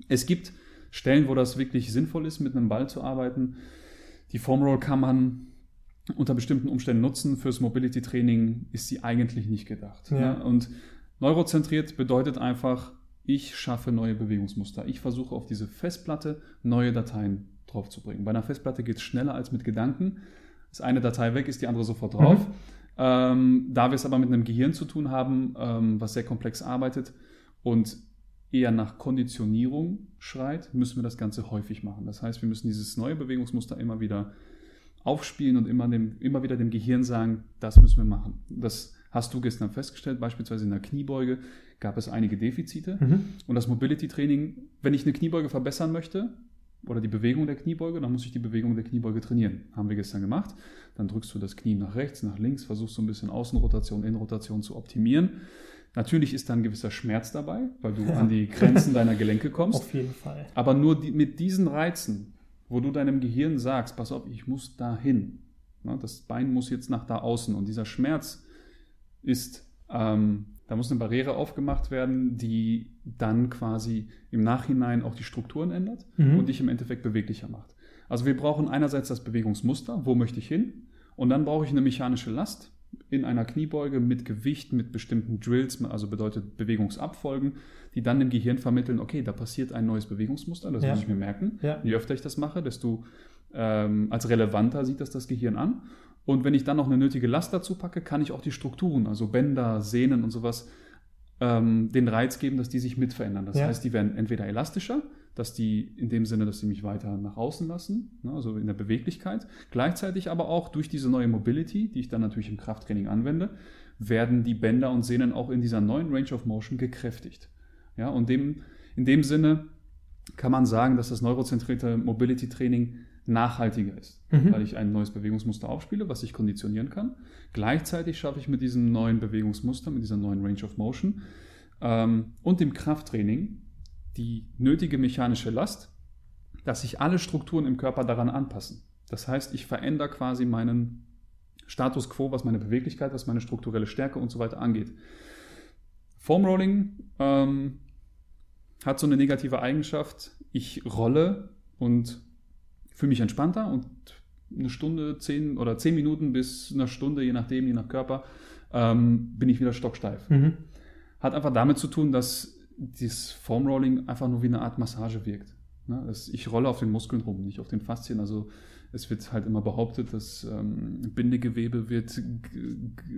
Es gibt Stellen, wo das wirklich sinnvoll ist, mit einem Ball zu arbeiten. Die Foam Roll kann man unter bestimmten Umständen nutzen. Fürs Mobility-Training ist sie eigentlich nicht gedacht. Ja. Ne? Und neurozentriert bedeutet einfach, ich schaffe neue Bewegungsmuster. Ich versuche auf diese Festplatte neue Dateien draufzubringen. Bei einer Festplatte geht es schneller als mit Gedanken. Ist eine Datei weg, ist die andere sofort drauf. Mhm. Ähm, da wir es aber mit einem Gehirn zu tun haben, ähm, was sehr komplex arbeitet und eher nach Konditionierung schreit, müssen wir das Ganze häufig machen. Das heißt, wir müssen dieses neue Bewegungsmuster immer wieder aufspielen und immer, dem, immer wieder dem Gehirn sagen, das müssen wir machen. Das hast du gestern festgestellt, beispielsweise in der Kniebeuge gab es einige Defizite. Mhm. Und das Mobility-Training, wenn ich eine Kniebeuge verbessern möchte oder die Bewegung der Kniebeuge, dann muss ich die Bewegung der Kniebeuge trainieren. Haben wir gestern gemacht. Dann drückst du das Knie nach rechts, nach links, versuchst so ein bisschen Außenrotation, Innenrotation zu optimieren. Natürlich ist da ein gewisser Schmerz dabei, weil du Ja. an die Grenzen deiner Gelenke kommst. Auf jeden Fall. Aber nur die, mit diesen Reizen, wo du deinem Gehirn sagst, pass auf, ich muss dahin, Ne? Das Bein muss jetzt nach da außen und dieser Schmerz ist, ähm, da muss eine Barriere aufgemacht werden, die dann quasi im Nachhinein auch die Strukturen ändert mhm. und dich im Endeffekt beweglicher macht. Also wir brauchen einerseits das Bewegungsmuster, wo möchte ich hin? Und dann brauche ich eine mechanische Last in einer Kniebeuge mit Gewicht, mit bestimmten Drills, also bedeutet Bewegungsabfolgen, die dann dem Gehirn vermitteln, okay, da passiert ein neues Bewegungsmuster, das ja. muss ich mir merken. Ja. Je öfter ich das mache, desto ähm, als relevanter sieht das das Gehirn an. Und wenn ich dann noch eine nötige Last dazu packe, kann ich auch die Strukturen, also Bänder, Sehnen und sowas, ähm, den Reiz geben, dass die sich mit verändern. Das ja. heißt, die werden entweder elastischer, dass die in dem Sinne, dass sie mich weiter nach außen lassen, ne, also in der Beweglichkeit. Gleichzeitig aber auch durch diese neue Mobility, die ich dann natürlich im Krafttraining anwende, werden die Bänder und Sehnen auch in dieser neuen Range of Motion gekräftigt. Ja, und dem, in dem Sinne kann man sagen, dass das neurozentrierte Mobility Training nachhaltiger ist, mhm. weil ich ein neues Bewegungsmuster aufspiele, was ich konditionieren kann. Gleichzeitig schaffe ich mit diesem neuen Bewegungsmuster, mit dieser neuen Range of Motion ähm, und dem Krafttraining die nötige mechanische Last, dass sich alle Strukturen im Körper daran anpassen. Das heißt, ich verändere quasi meinen Status quo, was meine Beweglichkeit, was meine strukturelle Stärke und so weiter angeht. Foam Rolling ähm, hat so eine negative Eigenschaft. Ich rolle und fühle mich entspannter und eine Stunde, zehn oder zehn Minuten bis eine Stunde, je nachdem, je nach Körper, ähm, bin ich wieder stocksteif. Mhm. Hat einfach damit zu tun, dass dieses Foam Rolling einfach nur wie eine Art Massage wirkt. Ne? ich rolle auf den Muskeln rum, nicht auf den Faszien. Also es wird halt immer behauptet, dass ähm, Bindegewebe wird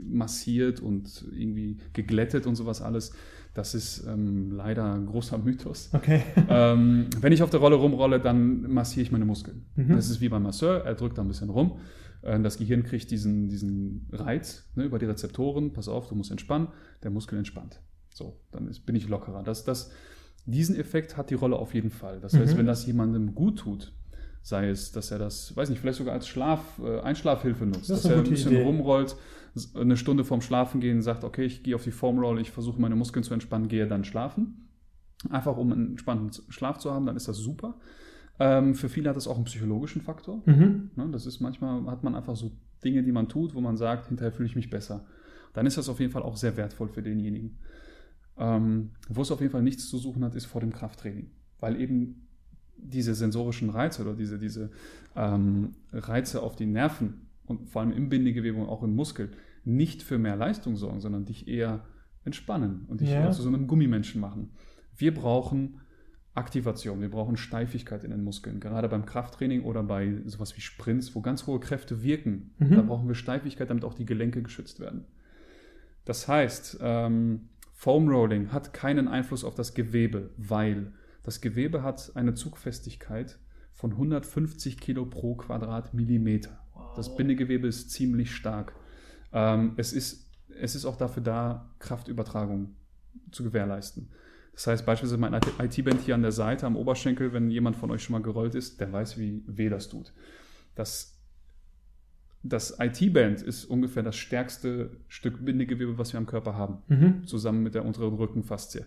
massiert und irgendwie geglättet und sowas alles. Das ist ähm, leider ein großer Mythos. Okay. ähm, wenn ich auf der Rolle rumrolle, dann massiere ich meine Muskeln. Mhm. Das ist wie beim Masseur, er drückt da ein bisschen rum. Äh, das Gehirn kriegt diesen, diesen Reiz ne, über die Rezeptoren. Pass auf, du musst entspannen. Der Muskel entspannt. So, dann ist, bin ich lockerer. Das, das, diesen Effekt hat die Rolle auf jeden Fall. Das heißt, mhm. wenn das jemandem gut tut, sei es, dass er das, weiß nicht, vielleicht sogar als Schlaf, äh, Einschlafhilfe nutzt, das dass er ein bisschen Idee. rumrollt, eine Stunde vorm Schlafen gehen, sagt, okay, ich gehe auf die Formroll, ich versuche meine Muskeln zu entspannen, gehe dann schlafen. Einfach um einen entspannten Schlaf zu haben, dann ist das super. Ähm, für viele hat das auch einen psychologischen Faktor. Mhm. Ne, das ist manchmal, hat man einfach so Dinge, die man tut, wo man sagt, hinterher fühle ich mich besser. Dann ist das auf jeden Fall auch sehr wertvoll für denjenigen. Ähm, wo es auf jeden Fall nichts zu suchen hat, ist vor dem Krafttraining. Weil eben diese sensorischen Reize oder diese, diese ähm, Reize auf die Nerven und vor allem im Bindegewebe und auch im Muskel nicht für mehr Leistung sorgen, sondern dich eher entspannen und dich eher zu so einem Gummimenschen machen. Wir brauchen Aktivation, wir brauchen Steifigkeit in den Muskeln. Gerade beim Krafttraining oder bei sowas wie Sprints, wo ganz hohe Kräfte wirken, mhm. da brauchen wir Steifigkeit, damit auch die Gelenke geschützt werden. Das heißt, ähm, Foam Rolling hat keinen Einfluss auf das Gewebe, weil das Gewebe hat eine Zugfestigkeit von 150 Kilo pro Quadratmillimeter. Wow. Das Bindegewebe ist ziemlich stark. Ähm, es, ist, es ist auch dafür da, Kraftübertragung zu gewährleisten. Das heißt beispielsweise mein IT-Band hier an der Seite am Oberschenkel, wenn jemand von euch schon mal gerollt ist, der weiß, wie weh das tut. Das das IT-Band ist ungefähr das stärkste Stück Bindegewebe, was wir am Körper haben, mhm. zusammen mit der unteren Rückenfaszie.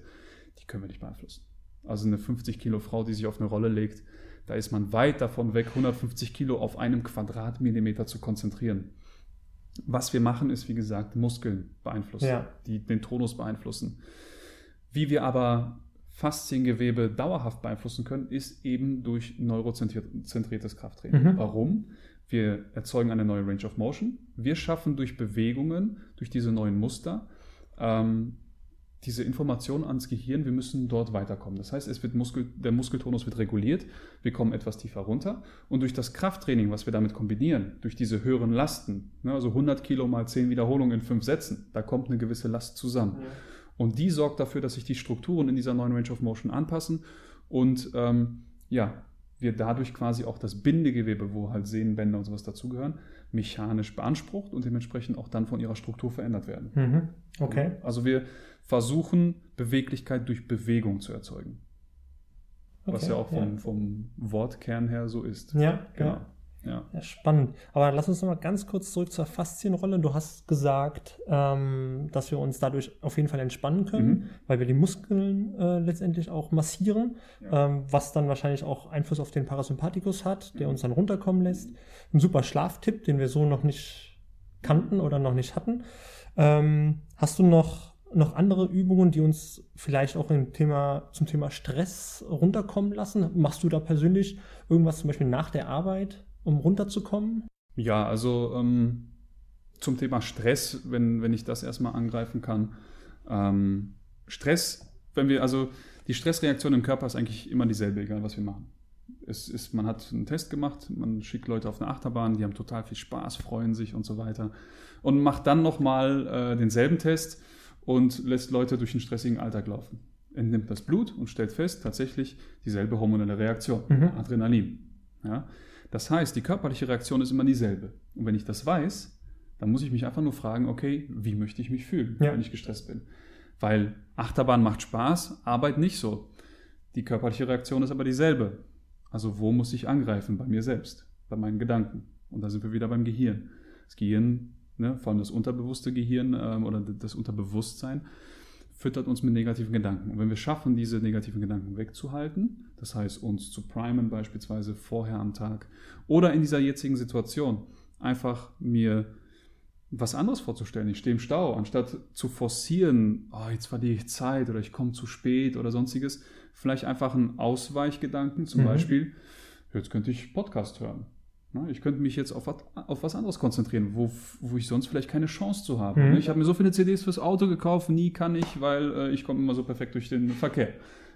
Die können wir nicht beeinflussen. Also eine 50 Kilo Frau, die sich auf eine Rolle legt, da ist man weit davon weg, 150 Kilo auf einem Quadratmillimeter zu konzentrieren. Was wir machen, ist, wie gesagt, Muskeln beeinflussen, ja. die den Tonus beeinflussen. Wie wir aber Fasziengewebe dauerhaft beeinflussen können, ist eben durch neurozentriertes Krafttraining. Mhm. Warum? Wir erzeugen eine neue Range of Motion. Wir schaffen durch Bewegungen, durch diese neuen Muster, ähm, diese Information ans Gehirn, wir müssen dort weiterkommen. Das heißt, es wird Muskel, der Muskeltonus wird reguliert, wir kommen etwas tiefer runter und durch das Krafttraining, was wir damit kombinieren, durch diese höheren Lasten, ne, also 100 Kilo mal 10 Wiederholungen in 5 Sätzen, da kommt eine gewisse Last zusammen. Ja. Und die sorgt dafür, dass sich die Strukturen in dieser neuen Range of Motion anpassen und ähm, ja, wir dadurch quasi auch das Bindegewebe, wo halt Sehnenbänder und sowas dazugehören, mechanisch beansprucht und dementsprechend auch dann von ihrer Struktur verändert werden. Mhm. Okay. Also wir versuchen Beweglichkeit durch Bewegung zu erzeugen. Okay, was ja auch vom, ja. vom Wortkern her so ist. Ja, genau. Ja. Ja. ja. spannend. Aber lass uns noch mal ganz kurz zurück zur Faszienrolle. Du hast gesagt, ähm, dass wir uns dadurch auf jeden Fall entspannen können, mhm. weil wir die Muskeln äh, letztendlich auch massieren, ja. ähm, was dann wahrscheinlich auch Einfluss auf den Parasympathikus hat, der mhm. uns dann runterkommen lässt. Ein super Schlaftipp, den wir so noch nicht kannten oder noch nicht hatten. Ähm, hast du noch noch andere Übungen, die uns vielleicht auch im Thema, zum Thema Stress runterkommen lassen? Machst du da persönlich irgendwas zum Beispiel nach der Arbeit, um runterzukommen? Ja, also ähm, zum Thema Stress, wenn, wenn ich das erstmal angreifen kann. Ähm, Stress, wenn wir, also die Stressreaktion im Körper ist eigentlich immer dieselbe, egal was wir machen. Es ist, man hat einen Test gemacht, man schickt Leute auf eine Achterbahn, die haben total viel Spaß, freuen sich und so weiter. Und macht dann nochmal äh, denselben Test und lässt Leute durch einen stressigen Alltag laufen. Entnimmt das Blut und stellt fest, tatsächlich dieselbe hormonelle Reaktion, mhm. Adrenalin. Ja? Das heißt, die körperliche Reaktion ist immer dieselbe. Und wenn ich das weiß, dann muss ich mich einfach nur fragen, okay, wie möchte ich mich fühlen, ja. wenn ich gestresst bin? Weil Achterbahn macht Spaß, Arbeit nicht so. Die körperliche Reaktion ist aber dieselbe. Also wo muss ich angreifen? Bei mir selbst, bei meinen Gedanken. Und da sind wir wieder beim Gehirn. Das Gehirn ne, vor allem das unterbewusste Gehirn ähm, oder das Unterbewusstsein, füttert uns mit negativen Gedanken. Und wenn wir schaffen, diese negativen Gedanken wegzuhalten, das heißt uns zu primen beispielsweise vorher am Tag oder in dieser jetzigen Situation, einfach mir was anderes vorzustellen. Ich stehe im Stau, anstatt zu forcieren, oh, jetzt verliere ich Zeit oder ich komme zu spät oder sonstiges, vielleicht einfach einen Ausweichgedanken, zum mhm. Beispiel, jetzt könnte ich Podcast hören. Ne, ich könnte mich jetzt auf was, auf was anderes konzentrieren, wo, wo ich sonst vielleicht keine Chance zu habe. Mhm. Ich habe mir so viele CDs fürs Auto gekauft, nie kann ich, weil äh, ich komme immer so perfekt durch den Verkehr.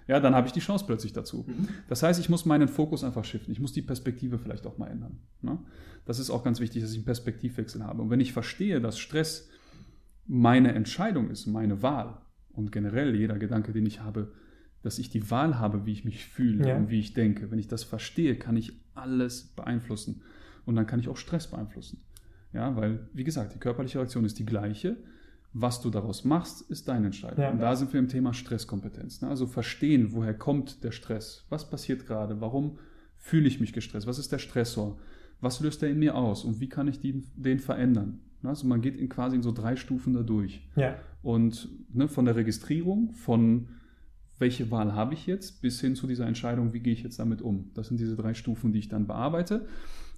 Ja, dann habe ich die Chance plötzlich dazu. Mhm. Das heißt, ich muss meinen Fokus einfach shiften. Ich muss die Perspektive vielleicht auch mal ändern. Ne? Das ist auch ganz wichtig, dass ich einen Perspektivwechsel habe. Und wenn ich verstehe, dass Stress meine Entscheidung ist, meine Wahl und generell jeder Gedanke, den ich habe, dass ich die Wahl habe, wie ich mich fühle ja. und wie ich denke. Wenn ich das verstehe, kann ich alles beeinflussen. Und dann kann ich auch Stress beeinflussen. Ja, weil, wie gesagt, die körperliche Reaktion ist die gleiche. Was du daraus machst, ist deine Entscheidung. Ja. Und da sind wir im Thema Stresskompetenz. Ne? Also verstehen, woher kommt der Stress? Was passiert gerade? Warum fühle ich mich gestresst? Was ist der Stressor? Was löst er in mir aus? Und wie kann ich den, den verändern? Ne? Also man geht in quasi in so drei Stufen da durch. Ja. Und ne, von der Registrierung, von welche Wahl habe ich jetzt, bis hin zu dieser Entscheidung, wie gehe ich jetzt damit um. Das sind diese drei Stufen, die ich dann bearbeite.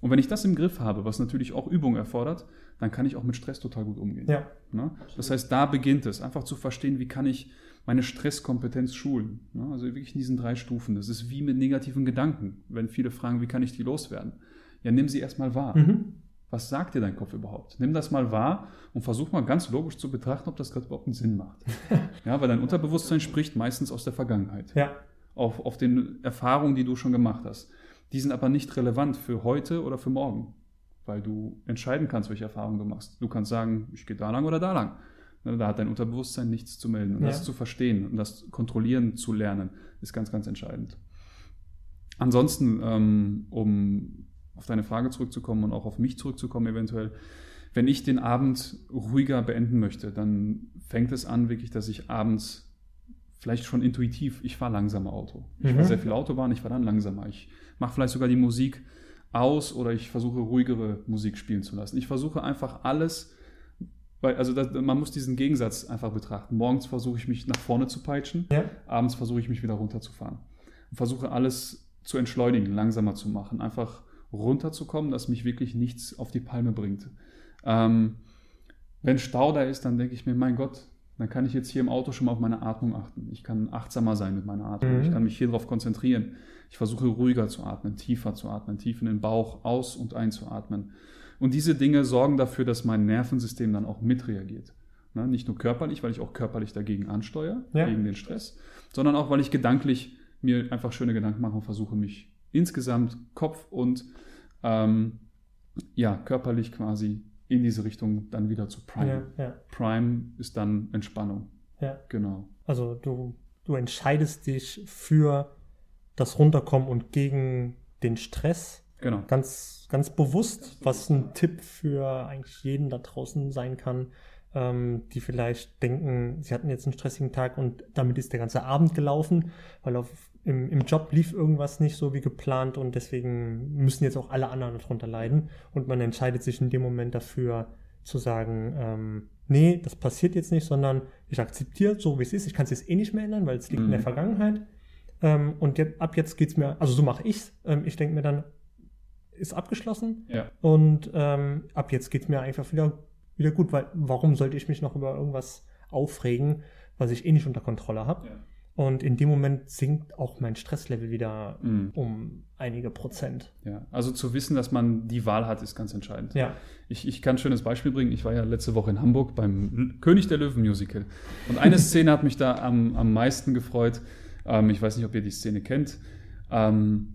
Und wenn ich das im Griff habe, was natürlich auch Übung erfordert, dann kann ich auch mit Stress total gut umgehen. Ja. Ne? Das heißt, da beginnt es, einfach zu verstehen, wie kann ich meine Stresskompetenz schulen. Ne? Also wirklich in diesen drei Stufen. Das ist wie mit negativen Gedanken. Wenn viele fragen, wie kann ich die loswerden? Ja, nimm sie erstmal wahr. Mhm. Was sagt dir dein Kopf überhaupt? Nimm das mal wahr und versuch mal ganz logisch zu betrachten, ob das gerade überhaupt einen Sinn macht. ja, weil dein Unterbewusstsein spricht meistens aus der Vergangenheit. Ja. Auf, auf den Erfahrungen, die du schon gemacht hast. Die sind aber nicht relevant für heute oder für morgen, weil du entscheiden kannst, welche Erfahrungen du machst. Du kannst sagen, ich gehe da lang oder da lang. Ne, da hat dein Unterbewusstsein nichts zu melden. Und ja. das zu verstehen und das kontrollieren zu lernen, ist ganz, ganz entscheidend. Ansonsten, ähm, um auf deine Frage zurückzukommen und auch auf mich zurückzukommen eventuell, wenn ich den Abend ruhiger beenden möchte, dann fängt es an wirklich, dass ich abends vielleicht schon intuitiv, ich fahre langsamer Auto. Ich mhm. fahre sehr viel Autobahn, ich fahre dann langsamer. Ich mache vielleicht sogar die Musik aus oder ich versuche ruhigere Musik spielen zu lassen. Ich versuche einfach alles, weil, also das, man muss diesen Gegensatz einfach betrachten. Morgens versuche ich mich nach vorne zu peitschen, ja. abends versuche ich mich wieder runterzufahren. Und versuche alles zu entschleunigen, langsamer zu machen, einfach runterzukommen, dass mich wirklich nichts auf die Palme bringt. Ähm, wenn Stau da ist, dann denke ich mir, mein Gott, dann kann ich jetzt hier im Auto schon mal auf meine Atmung achten. Ich kann achtsamer sein mit meiner Atmung. Mhm. Ich kann mich hier drauf konzentrieren. Ich versuche ruhiger zu atmen, tiefer zu atmen, tief in den Bauch aus- und einzuatmen. Und diese Dinge sorgen dafür, dass mein Nervensystem dann auch mitreagiert. Ne? Nicht nur körperlich, weil ich auch körperlich dagegen ansteuere, ja. gegen den Stress, sondern auch, weil ich gedanklich mir einfach schöne Gedanken mache und versuche, mich insgesamt Kopf und ähm, ja, körperlich quasi in diese Richtung dann wieder zu Prime. Ja, ja. Prime ist dann Entspannung. Ja. Genau. Also du, du entscheidest dich für das Runterkommen und gegen den Stress. Genau. Ganz, ganz bewusst, was ein Tipp für eigentlich jeden da draußen sein kann, ähm, die vielleicht denken, sie hatten jetzt einen stressigen Tag und damit ist der ganze Abend gelaufen, weil auf im, im Job lief irgendwas nicht so wie geplant und deswegen müssen jetzt auch alle anderen darunter leiden. Und man entscheidet sich in dem Moment dafür zu sagen, ähm, nee, das passiert jetzt nicht, sondern ich akzeptiere so, wie es ist. Ich kann es jetzt eh nicht mehr ändern, weil es liegt mhm. in der mhm. Vergangenheit. Ähm, und jetzt, ab jetzt geht es mir, also so mache ich es. Ähm, ich denke mir dann, ist abgeschlossen. Ja. Und ähm, ab jetzt geht es mir einfach wieder, wieder gut, weil warum sollte ich mich noch über irgendwas aufregen, was ich eh nicht unter Kontrolle habe? Ja. Und in dem Moment sinkt auch mein Stresslevel wieder mm. um einige Prozent. Ja, also zu wissen, dass man die Wahl hat, ist ganz entscheidend. Ja. Ich, ich kann ein schönes Beispiel bringen. Ich war ja letzte Woche in Hamburg beim König der Löwen Musical. Und eine Szene hat mich da am, am meisten gefreut. Ähm, ich weiß nicht, ob ihr die Szene kennt. Ähm,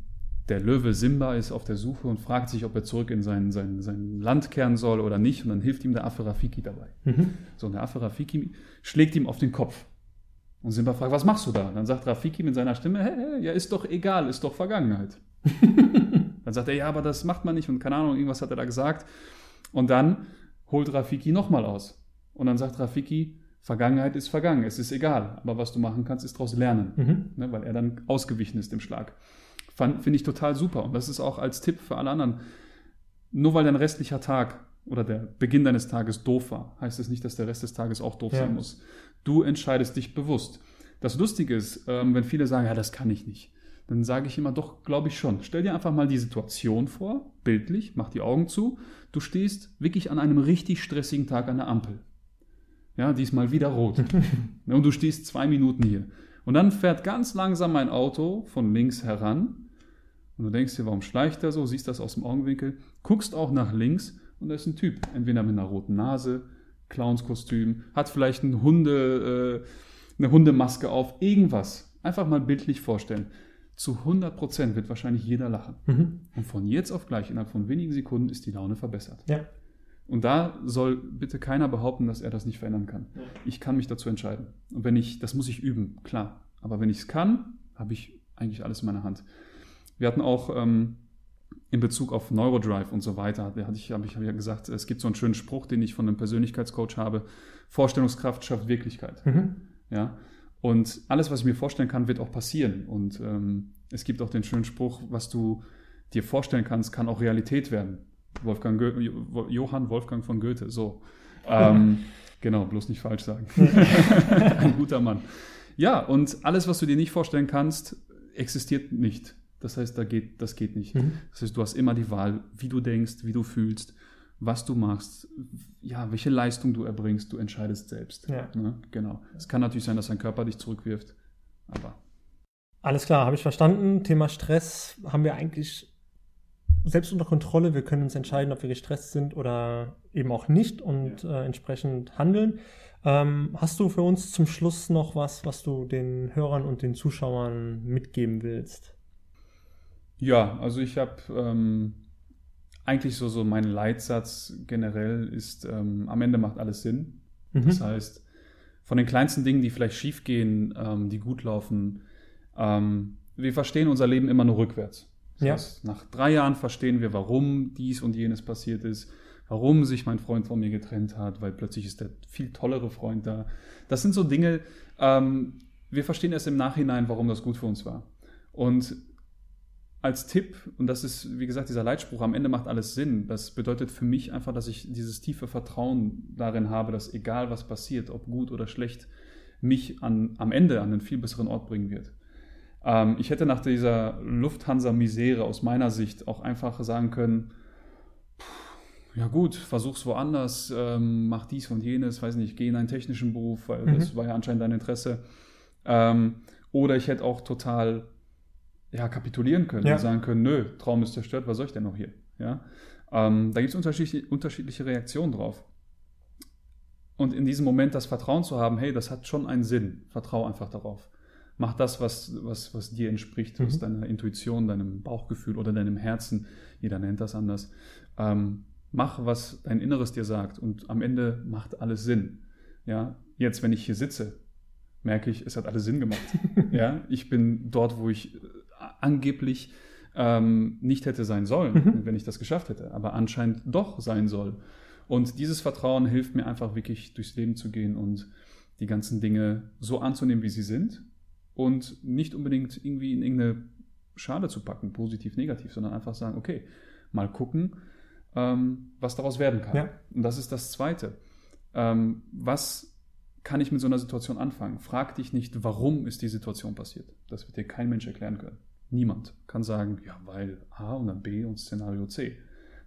der Löwe Simba ist auf der Suche und fragt sich, ob er zurück in sein, sein, sein Land kehren soll oder nicht. Und dann hilft ihm der Affe Rafiki dabei. Mhm. So, und der Affe Rafiki schlägt ihm auf den Kopf. Und Simba fragt, was machst du da? Dann sagt Rafiki mit seiner Stimme, hey, hey, ja, ist doch egal, ist doch Vergangenheit. dann sagt er, ja, aber das macht man nicht und keine Ahnung, irgendwas hat er da gesagt. Und dann holt Rafiki nochmal aus. Und dann sagt Rafiki, Vergangenheit ist vergangen, es ist egal. Aber was du machen kannst, ist daraus lernen. Mhm. Ne, weil er dann ausgewichen ist im Schlag. Finde ich total super. Und das ist auch als Tipp für alle anderen. Nur weil dein restlicher Tag oder der Beginn deines Tages doof war, heißt es das nicht, dass der Rest des Tages auch doof ja. sein muss. Du entscheidest dich bewusst. Das Lustige ist, ähm, wenn viele sagen, ja, das kann ich nicht, dann sage ich immer, doch, glaube ich schon. Stell dir einfach mal die Situation vor, bildlich, mach die Augen zu. Du stehst wirklich an einem richtig stressigen Tag an der Ampel. Ja, diesmal wieder rot. Und du stehst zwei Minuten hier. Und dann fährt ganz langsam ein Auto von links heran. Und du denkst dir, warum schleicht er so? Siehst das aus dem Augenwinkel. Guckst auch nach links und da ist ein Typ. Entweder mit einer roten Nase, Clownskostüm, hat vielleicht ein Hunde, äh, eine Hundemaske auf, irgendwas. Einfach mal bildlich vorstellen. Zu 100% wird wahrscheinlich jeder lachen. Mhm. Und von jetzt auf gleich, innerhalb von wenigen Sekunden, ist die Laune verbessert. Ja. Und da soll bitte keiner behaupten, dass er das nicht verändern kann. Ja. Ich kann mich dazu entscheiden. Und wenn ich, das muss ich üben, klar. Aber wenn ich es kann, habe ich eigentlich alles in meiner Hand. Wir hatten auch ähm, in Bezug auf Neurodrive und so weiter, hatte ich, habe ich, hab ja gesagt, es gibt so einen schönen Spruch, den ich von einem Persönlichkeitscoach habe. Vorstellungskraft schafft Wirklichkeit. Mhm. Ja. Und alles, was ich mir vorstellen kann, wird auch passieren. Und ähm, es gibt auch den schönen Spruch, was du dir vorstellen kannst, kann auch Realität werden. Wolfgang Goethe, Johann Wolfgang von Goethe, so. Ähm, genau, bloß nicht falsch sagen. Ein guter Mann. Ja, und alles, was du dir nicht vorstellen kannst, existiert nicht. Das heißt, da geht, das geht nicht. Mhm. Das heißt, du hast immer die Wahl, wie du denkst, wie du fühlst, was du machst, ja, welche Leistung du erbringst, du entscheidest selbst. Ja. Ne? Genau. Es kann natürlich sein, dass dein Körper dich zurückwirft, aber. Alles klar, habe ich verstanden. Thema Stress haben wir eigentlich selbst unter Kontrolle. Wir können uns entscheiden, ob wir gestresst sind oder eben auch nicht und ja. äh, entsprechend handeln. Ähm, hast du für uns zum Schluss noch was, was du den Hörern und den Zuschauern mitgeben willst? Ja, also ich habe ähm, eigentlich so, so mein Leitsatz generell ist, ähm, am Ende macht alles Sinn. Mhm. Das heißt, von den kleinsten Dingen, die vielleicht schief gehen, ähm, die gut laufen, ähm, wir verstehen unser Leben immer nur rückwärts. Das ja. heißt, nach drei Jahren verstehen wir, warum dies und jenes passiert ist, warum sich mein Freund von mir getrennt hat, weil plötzlich ist der viel tollere Freund da. Das sind so Dinge, ähm, wir verstehen erst im Nachhinein, warum das gut für uns war. Und als Tipp, und das ist, wie gesagt, dieser Leitspruch, am Ende macht alles Sinn. Das bedeutet für mich einfach, dass ich dieses tiefe Vertrauen darin habe, dass egal was passiert, ob gut oder schlecht, mich an, am Ende an einen viel besseren Ort bringen wird. Ähm, ich hätte nach dieser Lufthansa-Misere aus meiner Sicht auch einfach sagen können, ja gut, versuch's woanders, ähm, mach dies und jenes, weiß nicht, geh in einen technischen Beruf, weil mhm. das war ja anscheinend dein Interesse. Ähm, oder ich hätte auch total ja, kapitulieren können ja. und sagen können, nö, Traum ist zerstört, was soll ich denn noch hier? Ja? Ähm, da gibt es unterschiedliche, unterschiedliche Reaktionen drauf. Und in diesem Moment das Vertrauen zu haben, hey, das hat schon einen Sinn, vertrau einfach darauf. Mach das, was, was, was dir entspricht, mhm. was deiner Intuition, deinem Bauchgefühl oder deinem Herzen, jeder nennt das anders. Ähm, mach, was dein Inneres dir sagt und am Ende macht alles Sinn. Ja, jetzt, wenn ich hier sitze, merke ich, es hat alles Sinn gemacht. ja, ich bin dort, wo ich angeblich ähm, nicht hätte sein sollen, mhm. wenn ich das geschafft hätte, aber anscheinend doch sein soll. Und dieses Vertrauen hilft mir einfach wirklich durchs Leben zu gehen und die ganzen Dinge so anzunehmen, wie sie sind und nicht unbedingt irgendwie in irgendeine Schale zu packen, positiv, negativ, sondern einfach sagen, okay, mal gucken, ähm, was daraus werden kann. Ja. Und das ist das Zweite. Ähm, was kann ich mit so einer Situation anfangen? Frag dich nicht, warum ist die Situation passiert. Das wird dir kein Mensch erklären können. Niemand kann sagen, ja, weil A und dann B und Szenario C.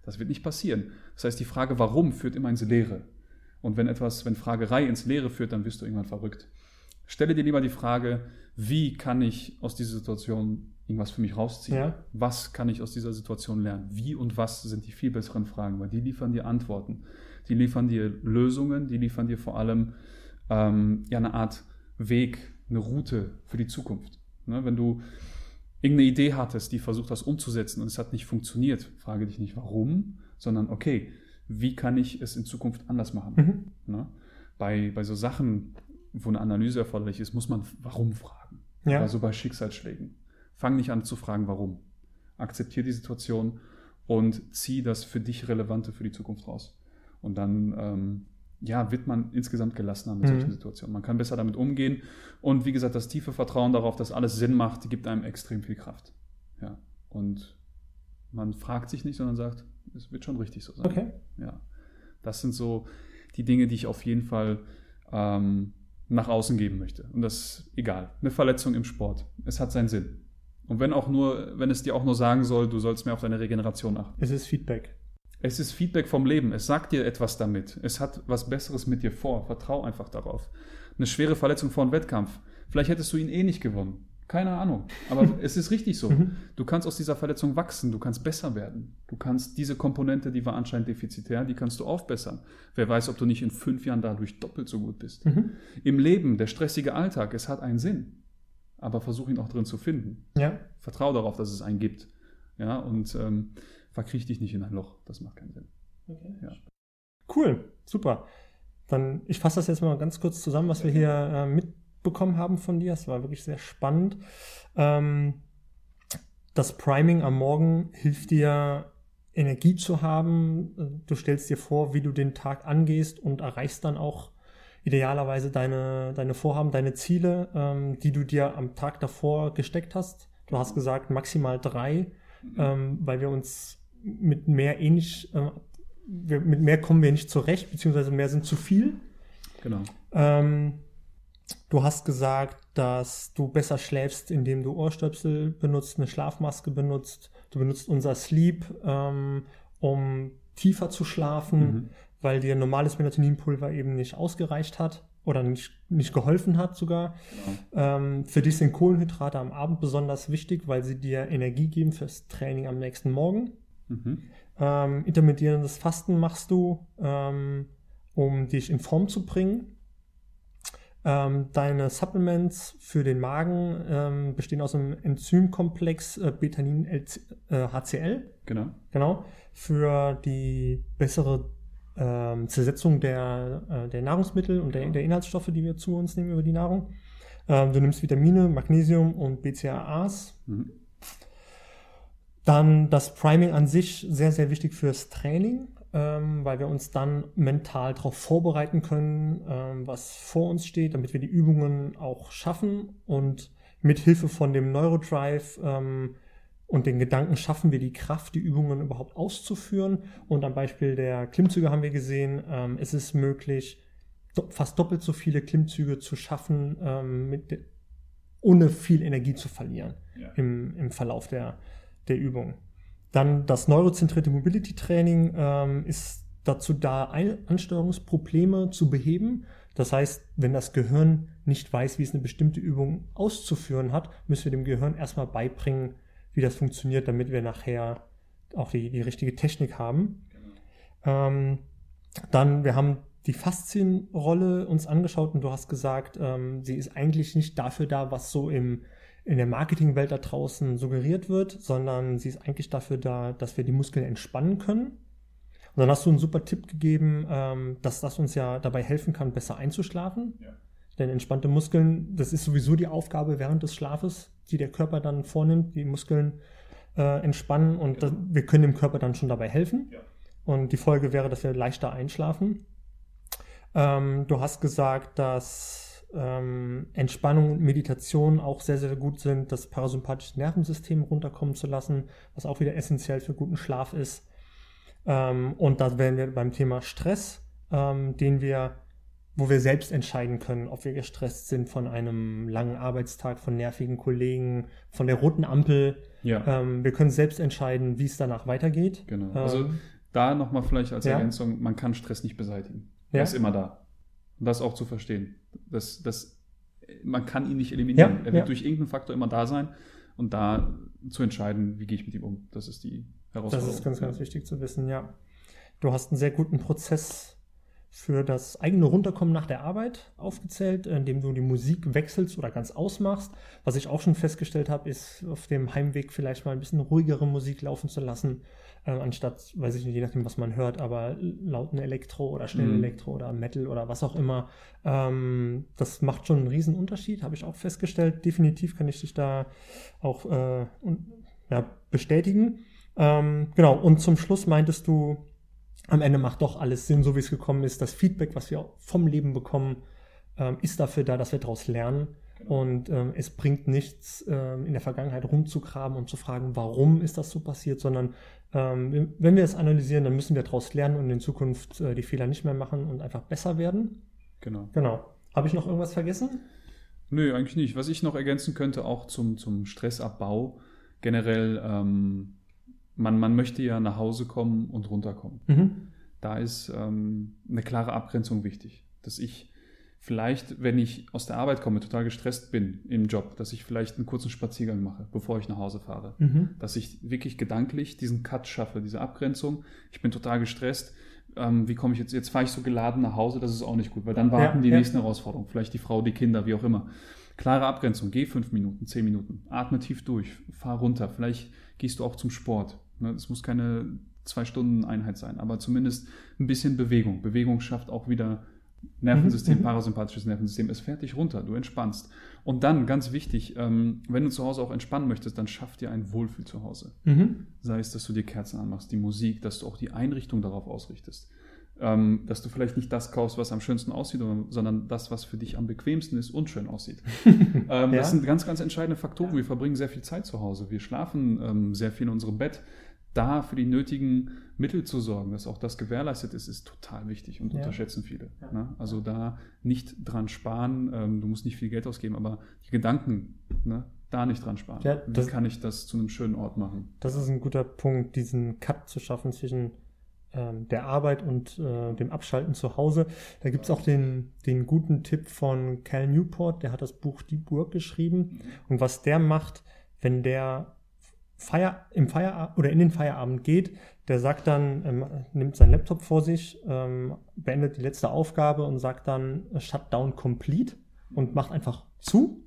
Das wird nicht passieren. Das heißt, die Frage, warum, führt immer ins Leere. Und wenn etwas, wenn Fragerei ins Leere führt, dann wirst du irgendwann verrückt. Stelle dir lieber die Frage, wie kann ich aus dieser Situation irgendwas für mich rausziehen? Ja. Was kann ich aus dieser Situation lernen? Wie und was sind die viel besseren Fragen, weil die liefern dir Antworten. Die liefern dir Lösungen, die liefern dir vor allem ähm, ja, eine Art Weg, eine Route für die Zukunft. Ne? Wenn du irgendeine Idee hattest, die versucht hast umzusetzen und es hat nicht funktioniert, frage dich nicht warum, sondern okay, wie kann ich es in Zukunft anders machen? Mhm. Ne? Bei, bei so Sachen, wo eine Analyse erforderlich ist, muss man warum fragen. Ja. Also bei Schicksalsschlägen. Fang nicht an zu fragen, warum. Akzeptiere die Situation und zieh das für dich Relevante für die Zukunft raus. Und dann ähm, ja, wird man insgesamt gelassener mit mhm. solchen Situationen. Man kann besser damit umgehen. Und wie gesagt, das tiefe Vertrauen darauf, dass alles Sinn macht, gibt einem extrem viel Kraft. Ja. Und man fragt sich nicht, sondern sagt, es wird schon richtig so sein. Okay. Ja. Das sind so die Dinge, die ich auf jeden Fall ähm, nach außen geben möchte. Und das ist egal. Eine Verletzung im Sport. Es hat seinen Sinn. Und wenn auch nur, wenn es dir auch nur sagen soll, du sollst mehr auf deine Regeneration achten. Es ist Feedback. Es ist Feedback vom Leben. Es sagt dir etwas damit. Es hat was Besseres mit dir vor. Vertrau einfach darauf. Eine schwere Verletzung vor einem Wettkampf. Vielleicht hättest du ihn eh nicht gewonnen. Keine Ahnung. Aber es ist richtig so. Mhm. Du kannst aus dieser Verletzung wachsen. Du kannst besser werden. Du kannst diese Komponente, die war anscheinend defizitär, die kannst du aufbessern. Wer weiß, ob du nicht in fünf Jahren dadurch doppelt so gut bist. Mhm. Im Leben, der stressige Alltag, es hat einen Sinn. Aber versuch ihn auch drin zu finden. Ja. Vertrau darauf, dass es einen gibt. Ja, und ähm, verkriech dich nicht in ein Loch. Das macht keinen Sinn. Okay. Ja. Cool, super. Dann, ich fasse das jetzt mal ganz kurz zusammen, was wir hier äh, mitbekommen haben von dir. Es war wirklich sehr spannend. Ähm, das Priming am Morgen hilft dir, Energie zu haben. Du stellst dir vor, wie du den Tag angehst und erreichst dann auch idealerweise deine, deine Vorhaben, deine Ziele, ähm, die du dir am Tag davor gesteckt hast. Du hast gesagt maximal drei, ähm, weil wir uns mit mehr ähnlich, äh, wir, mit mehr kommen wir nicht zurecht, beziehungsweise mehr sind zu viel. Genau. Ähm, du hast gesagt, dass du besser schläfst, indem du Ohrstöpsel benutzt, eine Schlafmaske benutzt. Du benutzt unser Sleep, ähm, um tiefer zu schlafen, mhm. weil dir normales Melatoninpulver eben nicht ausgereicht hat oder nicht, nicht geholfen hat sogar. Genau. Ähm, für dich sind Kohlenhydrate am Abend besonders wichtig, weil sie dir Energie geben fürs Training am nächsten Morgen. Mhm. Ähm, intermittierendes Fasten machst du, ähm, um dich in Form zu bringen. Ähm, deine Supplements für den Magen ähm, bestehen aus einem Enzymkomplex äh, Betanin äh, HCl. Genau. Genau. Für die bessere ähm, Zersetzung der, äh, der Nahrungsmittel und der, der, Inhaltsstoffe, die wir zu uns nehmen über die Nahrung. Ähm, du nimmst Vitamine, Magnesium und BCAAs. Mhm. Dann das Priming an sich sehr, sehr wichtig fürs Training, ähm, weil wir uns dann mental darauf vorbereiten können, ähm, was vor uns steht, damit wir die Übungen auch schaffen und mit Hilfe von dem Neurodrive ähm, und den Gedanken schaffen wir die Kraft, die Übungen überhaupt auszuführen. Und am Beispiel der Klimmzüge haben wir gesehen, ähm, es ist möglich, do fast doppelt so viele Klimmzüge zu schaffen, ähm, mit, ohne viel Energie zu verlieren ja. im, im Verlauf der, der Übung. Dann das neurozentrierte Mobility Training ähm, ist dazu da, Ansteuerungsprobleme zu beheben. Das heißt, wenn das Gehirn nicht weiß, wie es eine bestimmte Übung auszuführen hat, müssen wir dem Gehirn erstmal beibringen, wie das funktioniert, damit wir nachher auch die, die richtige Technik haben. Ähm, dann, wir haben die Faszienrolle uns angeschaut und du hast gesagt, ähm, sie ist eigentlich nicht dafür da, was so im in der Marketingwelt da draußen suggeriert wird, sondern sie ist eigentlich dafür da, dass wir die Muskeln entspannen können. Und dann hast du einen super Tipp gegeben, ähm, dass das uns ja dabei helfen kann, besser einzuschlafen. Ja. Denn entspannte Muskeln, das ist sowieso die Aufgabe während des Schlafes, die der Körper dann vornimmt, die Muskeln äh, entspannen und genau. das, wir können dem Körper dann schon dabei helfen. Ja. Und die Folge wäre, dass wir leichter einschlafen. Ähm, du hast gesagt, dass ähm, Entspannung und Meditation auch sehr, sehr gut sind, das parasympathische Nervensystem runterkommen zu lassen, was auch wieder essentiell für guten Schlaf ist. Ähm, und da wären wir beim Thema Stress, ähm, den wir, wo wir selbst entscheiden können, ob wir gestresst sind von einem langen Arbeitstag, von nervigen Kollegen, von der roten Ampel. Ja. Ähm, wir können selbst entscheiden, wie es danach weitergeht. Genau. Also ähm, da nochmal vielleicht als ja. Ergänzung, man kann Stress nicht beseitigen. Er ja. ist immer da. Und das auch zu verstehen. Das, das, man kann ihn nicht eliminieren. er wird durch irgendeinen Faktor immer da sein und da zu entscheiden, wie gehe ich mit ihm um. Das ist die Herausforderung. Das ist ganz, ganz wichtig zu wissen, ja. Du hast einen sehr guten Prozess für das eigene Runterkommen nach der Arbeit aufgezählt, indem du die Musik wechselst oder ganz ausmachst. Was ich auch schon festgestellt habe, ist auf dem Heimweg vielleicht mal ein bisschen ruhigere Musik laufen zu lassen, äh, anstatt, weiß ich nicht, je nachdem, was man hört, aber lauten Elektro oder schnell mhm. Elektro oder Metal oder was auch immer. Ähm, das macht schon einen riesen Unterschied, habe ich auch festgestellt. Definitiv kann ich dich da auch äh, ja, bestätigen. Ähm, genau, und zum Schluss meintest du, am Ende macht doch alles Sinn, so wie es gekommen ist. Das Feedback, was wir vom Leben bekommen, ähm, ist dafür da, dass wir daraus lernen. Und ähm, es bringt nichts, ähm, in der Vergangenheit rumzugraben und zu fragen, warum ist das so passiert, sondern ähm, wenn wir es analysieren, dann müssen wir daraus lernen und in Zukunft äh, die Fehler nicht mehr machen und einfach besser werden. Genau. Genau. Habe ich noch irgendwas vergessen? Nö, eigentlich nicht. Was ich noch ergänzen könnte, auch zum, zum Stressabbau, generell ähm, man, man möchte ja nach Hause kommen und runterkommen. Mhm. Da ist ähm, eine klare Abgrenzung wichtig, dass ich vielleicht, wenn ich aus der Arbeit komme, total gestresst bin im Job, dass ich vielleicht einen kurzen Spaziergang mache, bevor ich nach Hause fahre. Mhm. Dass ich wirklich gedanklich diesen Cut schaffe, diese Abgrenzung. Ich bin total gestresst. Ähm, wie komme ich jetzt? Jetzt fahre ich so geladen nach Hause, das ist auch nicht gut, weil dann warten ja, die ja. nächsten Herausforderungen. Vielleicht die Frau, die Kinder, wie auch immer. Klare Abgrenzung. Geh fünf Minuten, zehn Minuten. Atme tief durch. Fahr runter. Vielleicht gehst du auch zum Sport. Es muss keine zwei Stunden Einheit sein, aber zumindest ein bisschen Bewegung. Bewegung schafft auch wieder Nervensystem, mhm. parasympathisches Nervensystem. Es fährt dich runter, du entspannst. Und dann, ganz wichtig, ähm, wenn du zu Hause auch entspannen möchtest, dann schaff dir ein Wohlfühl zu Hause. Mhm. Sei es, dass du dir Kerzen anmachst, die Musik, dass du auch die Einrichtung darauf ausrichtest. Ähm, dass du vielleicht nicht das kaufst, was am schönsten aussieht, sondern das, was für dich am bequemsten ist und schön aussieht. ähm, ja? Das sind ganz, ganz entscheidende Faktoren. Ja. Wir verbringen sehr viel Zeit zu Hause. Wir schlafen ähm, sehr viel in unserem Bett. Da für die nötigen Mittel zu sorgen, dass auch das gewährleistet ist, ist total wichtig und ja. unterschätzen viele. Ne? Also da nicht dran sparen, ähm, du musst nicht viel Geld ausgeben, aber die Gedanken, ne? da nicht dran sparen. Wie kann ich das zu einem schönen Ort machen? Das ist ein guter Punkt, diesen Cut zu schaffen zwischen ähm, der Arbeit und äh, dem Abschalten zu Hause. Da gibt es auch den, den guten Tipp von Cal Newport, der hat das Buch Die Burg geschrieben. Und was der macht, wenn der Feier, im Feierabend oder in den Feierabend geht, der sagt dann, ähm, nimmt seinen Laptop vor sich, ähm, beendet die letzte Aufgabe und sagt dann Shutdown complete und macht einfach zu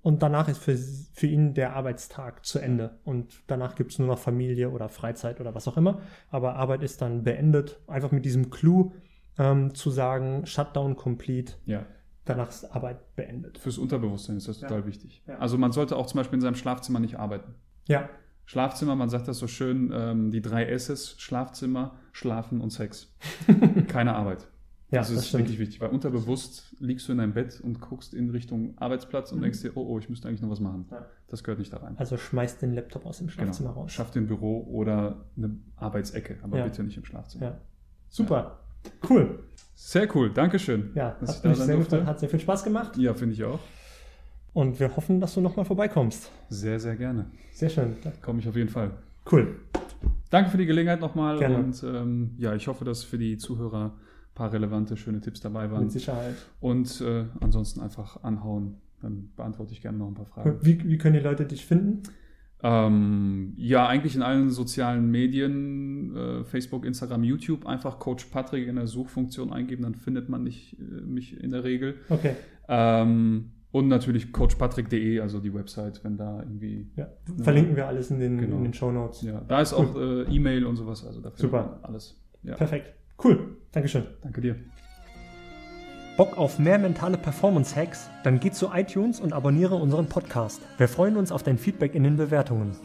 und danach ist für, für ihn der Arbeitstag zu Ende. Und danach gibt es nur noch Familie oder Freizeit oder was auch immer. Aber Arbeit ist dann beendet. Einfach mit diesem Clou ähm, zu sagen, Shutdown complete. Ja. Danach ist Arbeit beendet. Fürs Unterbewusstsein ist das total ja. wichtig. Ja. Also man sollte auch zum Beispiel in seinem Schlafzimmer nicht arbeiten. Ja. Schlafzimmer, man sagt das so schön, ähm, die drei S's, Schlafzimmer, Schlafen und Sex. Keine Arbeit. Ja, das ist das wirklich wichtig, weil unterbewusst liegst du in deinem Bett und guckst in Richtung Arbeitsplatz und mhm. denkst dir, oh, oh, ich müsste eigentlich noch was machen. Ja. Das gehört nicht da rein. Also schmeißt den Laptop aus dem Schlafzimmer genau. raus. Schaff den Büro oder eine Arbeitsecke, aber ja. bitte nicht im Schlafzimmer. Ja. Super. Cool. Sehr cool. Dankeschön. Ja, hat, da sehr gut, hat sehr viel Spaß gemacht. Ja, finde ich auch. Und wir hoffen, dass du nochmal vorbeikommst. Sehr, sehr gerne. Sehr schön. Komme ich auf jeden Fall. Cool. Danke für die Gelegenheit nochmal. Gerne. Und ähm, ja, ich hoffe, dass für die Zuhörer paar relevante, schöne Tipps dabei waren. Mit Sicherheit. Und äh, ansonsten einfach anhauen. Dann beantworte ich gerne noch ein paar Fragen. Wie, wie können die Leute dich finden? Ähm, ja, eigentlich in allen sozialen Medien, äh, Facebook, Instagram, YouTube, einfach Coach Patrick in der Suchfunktion eingeben, dann findet man nicht, äh, mich in der Regel. Okay. Ähm, und natürlich coachpatrick.de, also die Website, wenn da irgendwie. Ja, verlinken wir alles in den, genau. in den Show Notes. Ja, da ist auch äh, E-Mail und sowas, also dafür Super. alles. Ja. Perfekt. Cool. Dankeschön. Danke dir. Bock auf mehr mentale Performance-Hacks? Dann geh zu iTunes und abonniere unseren Podcast. Wir freuen uns auf dein Feedback in den Bewertungen.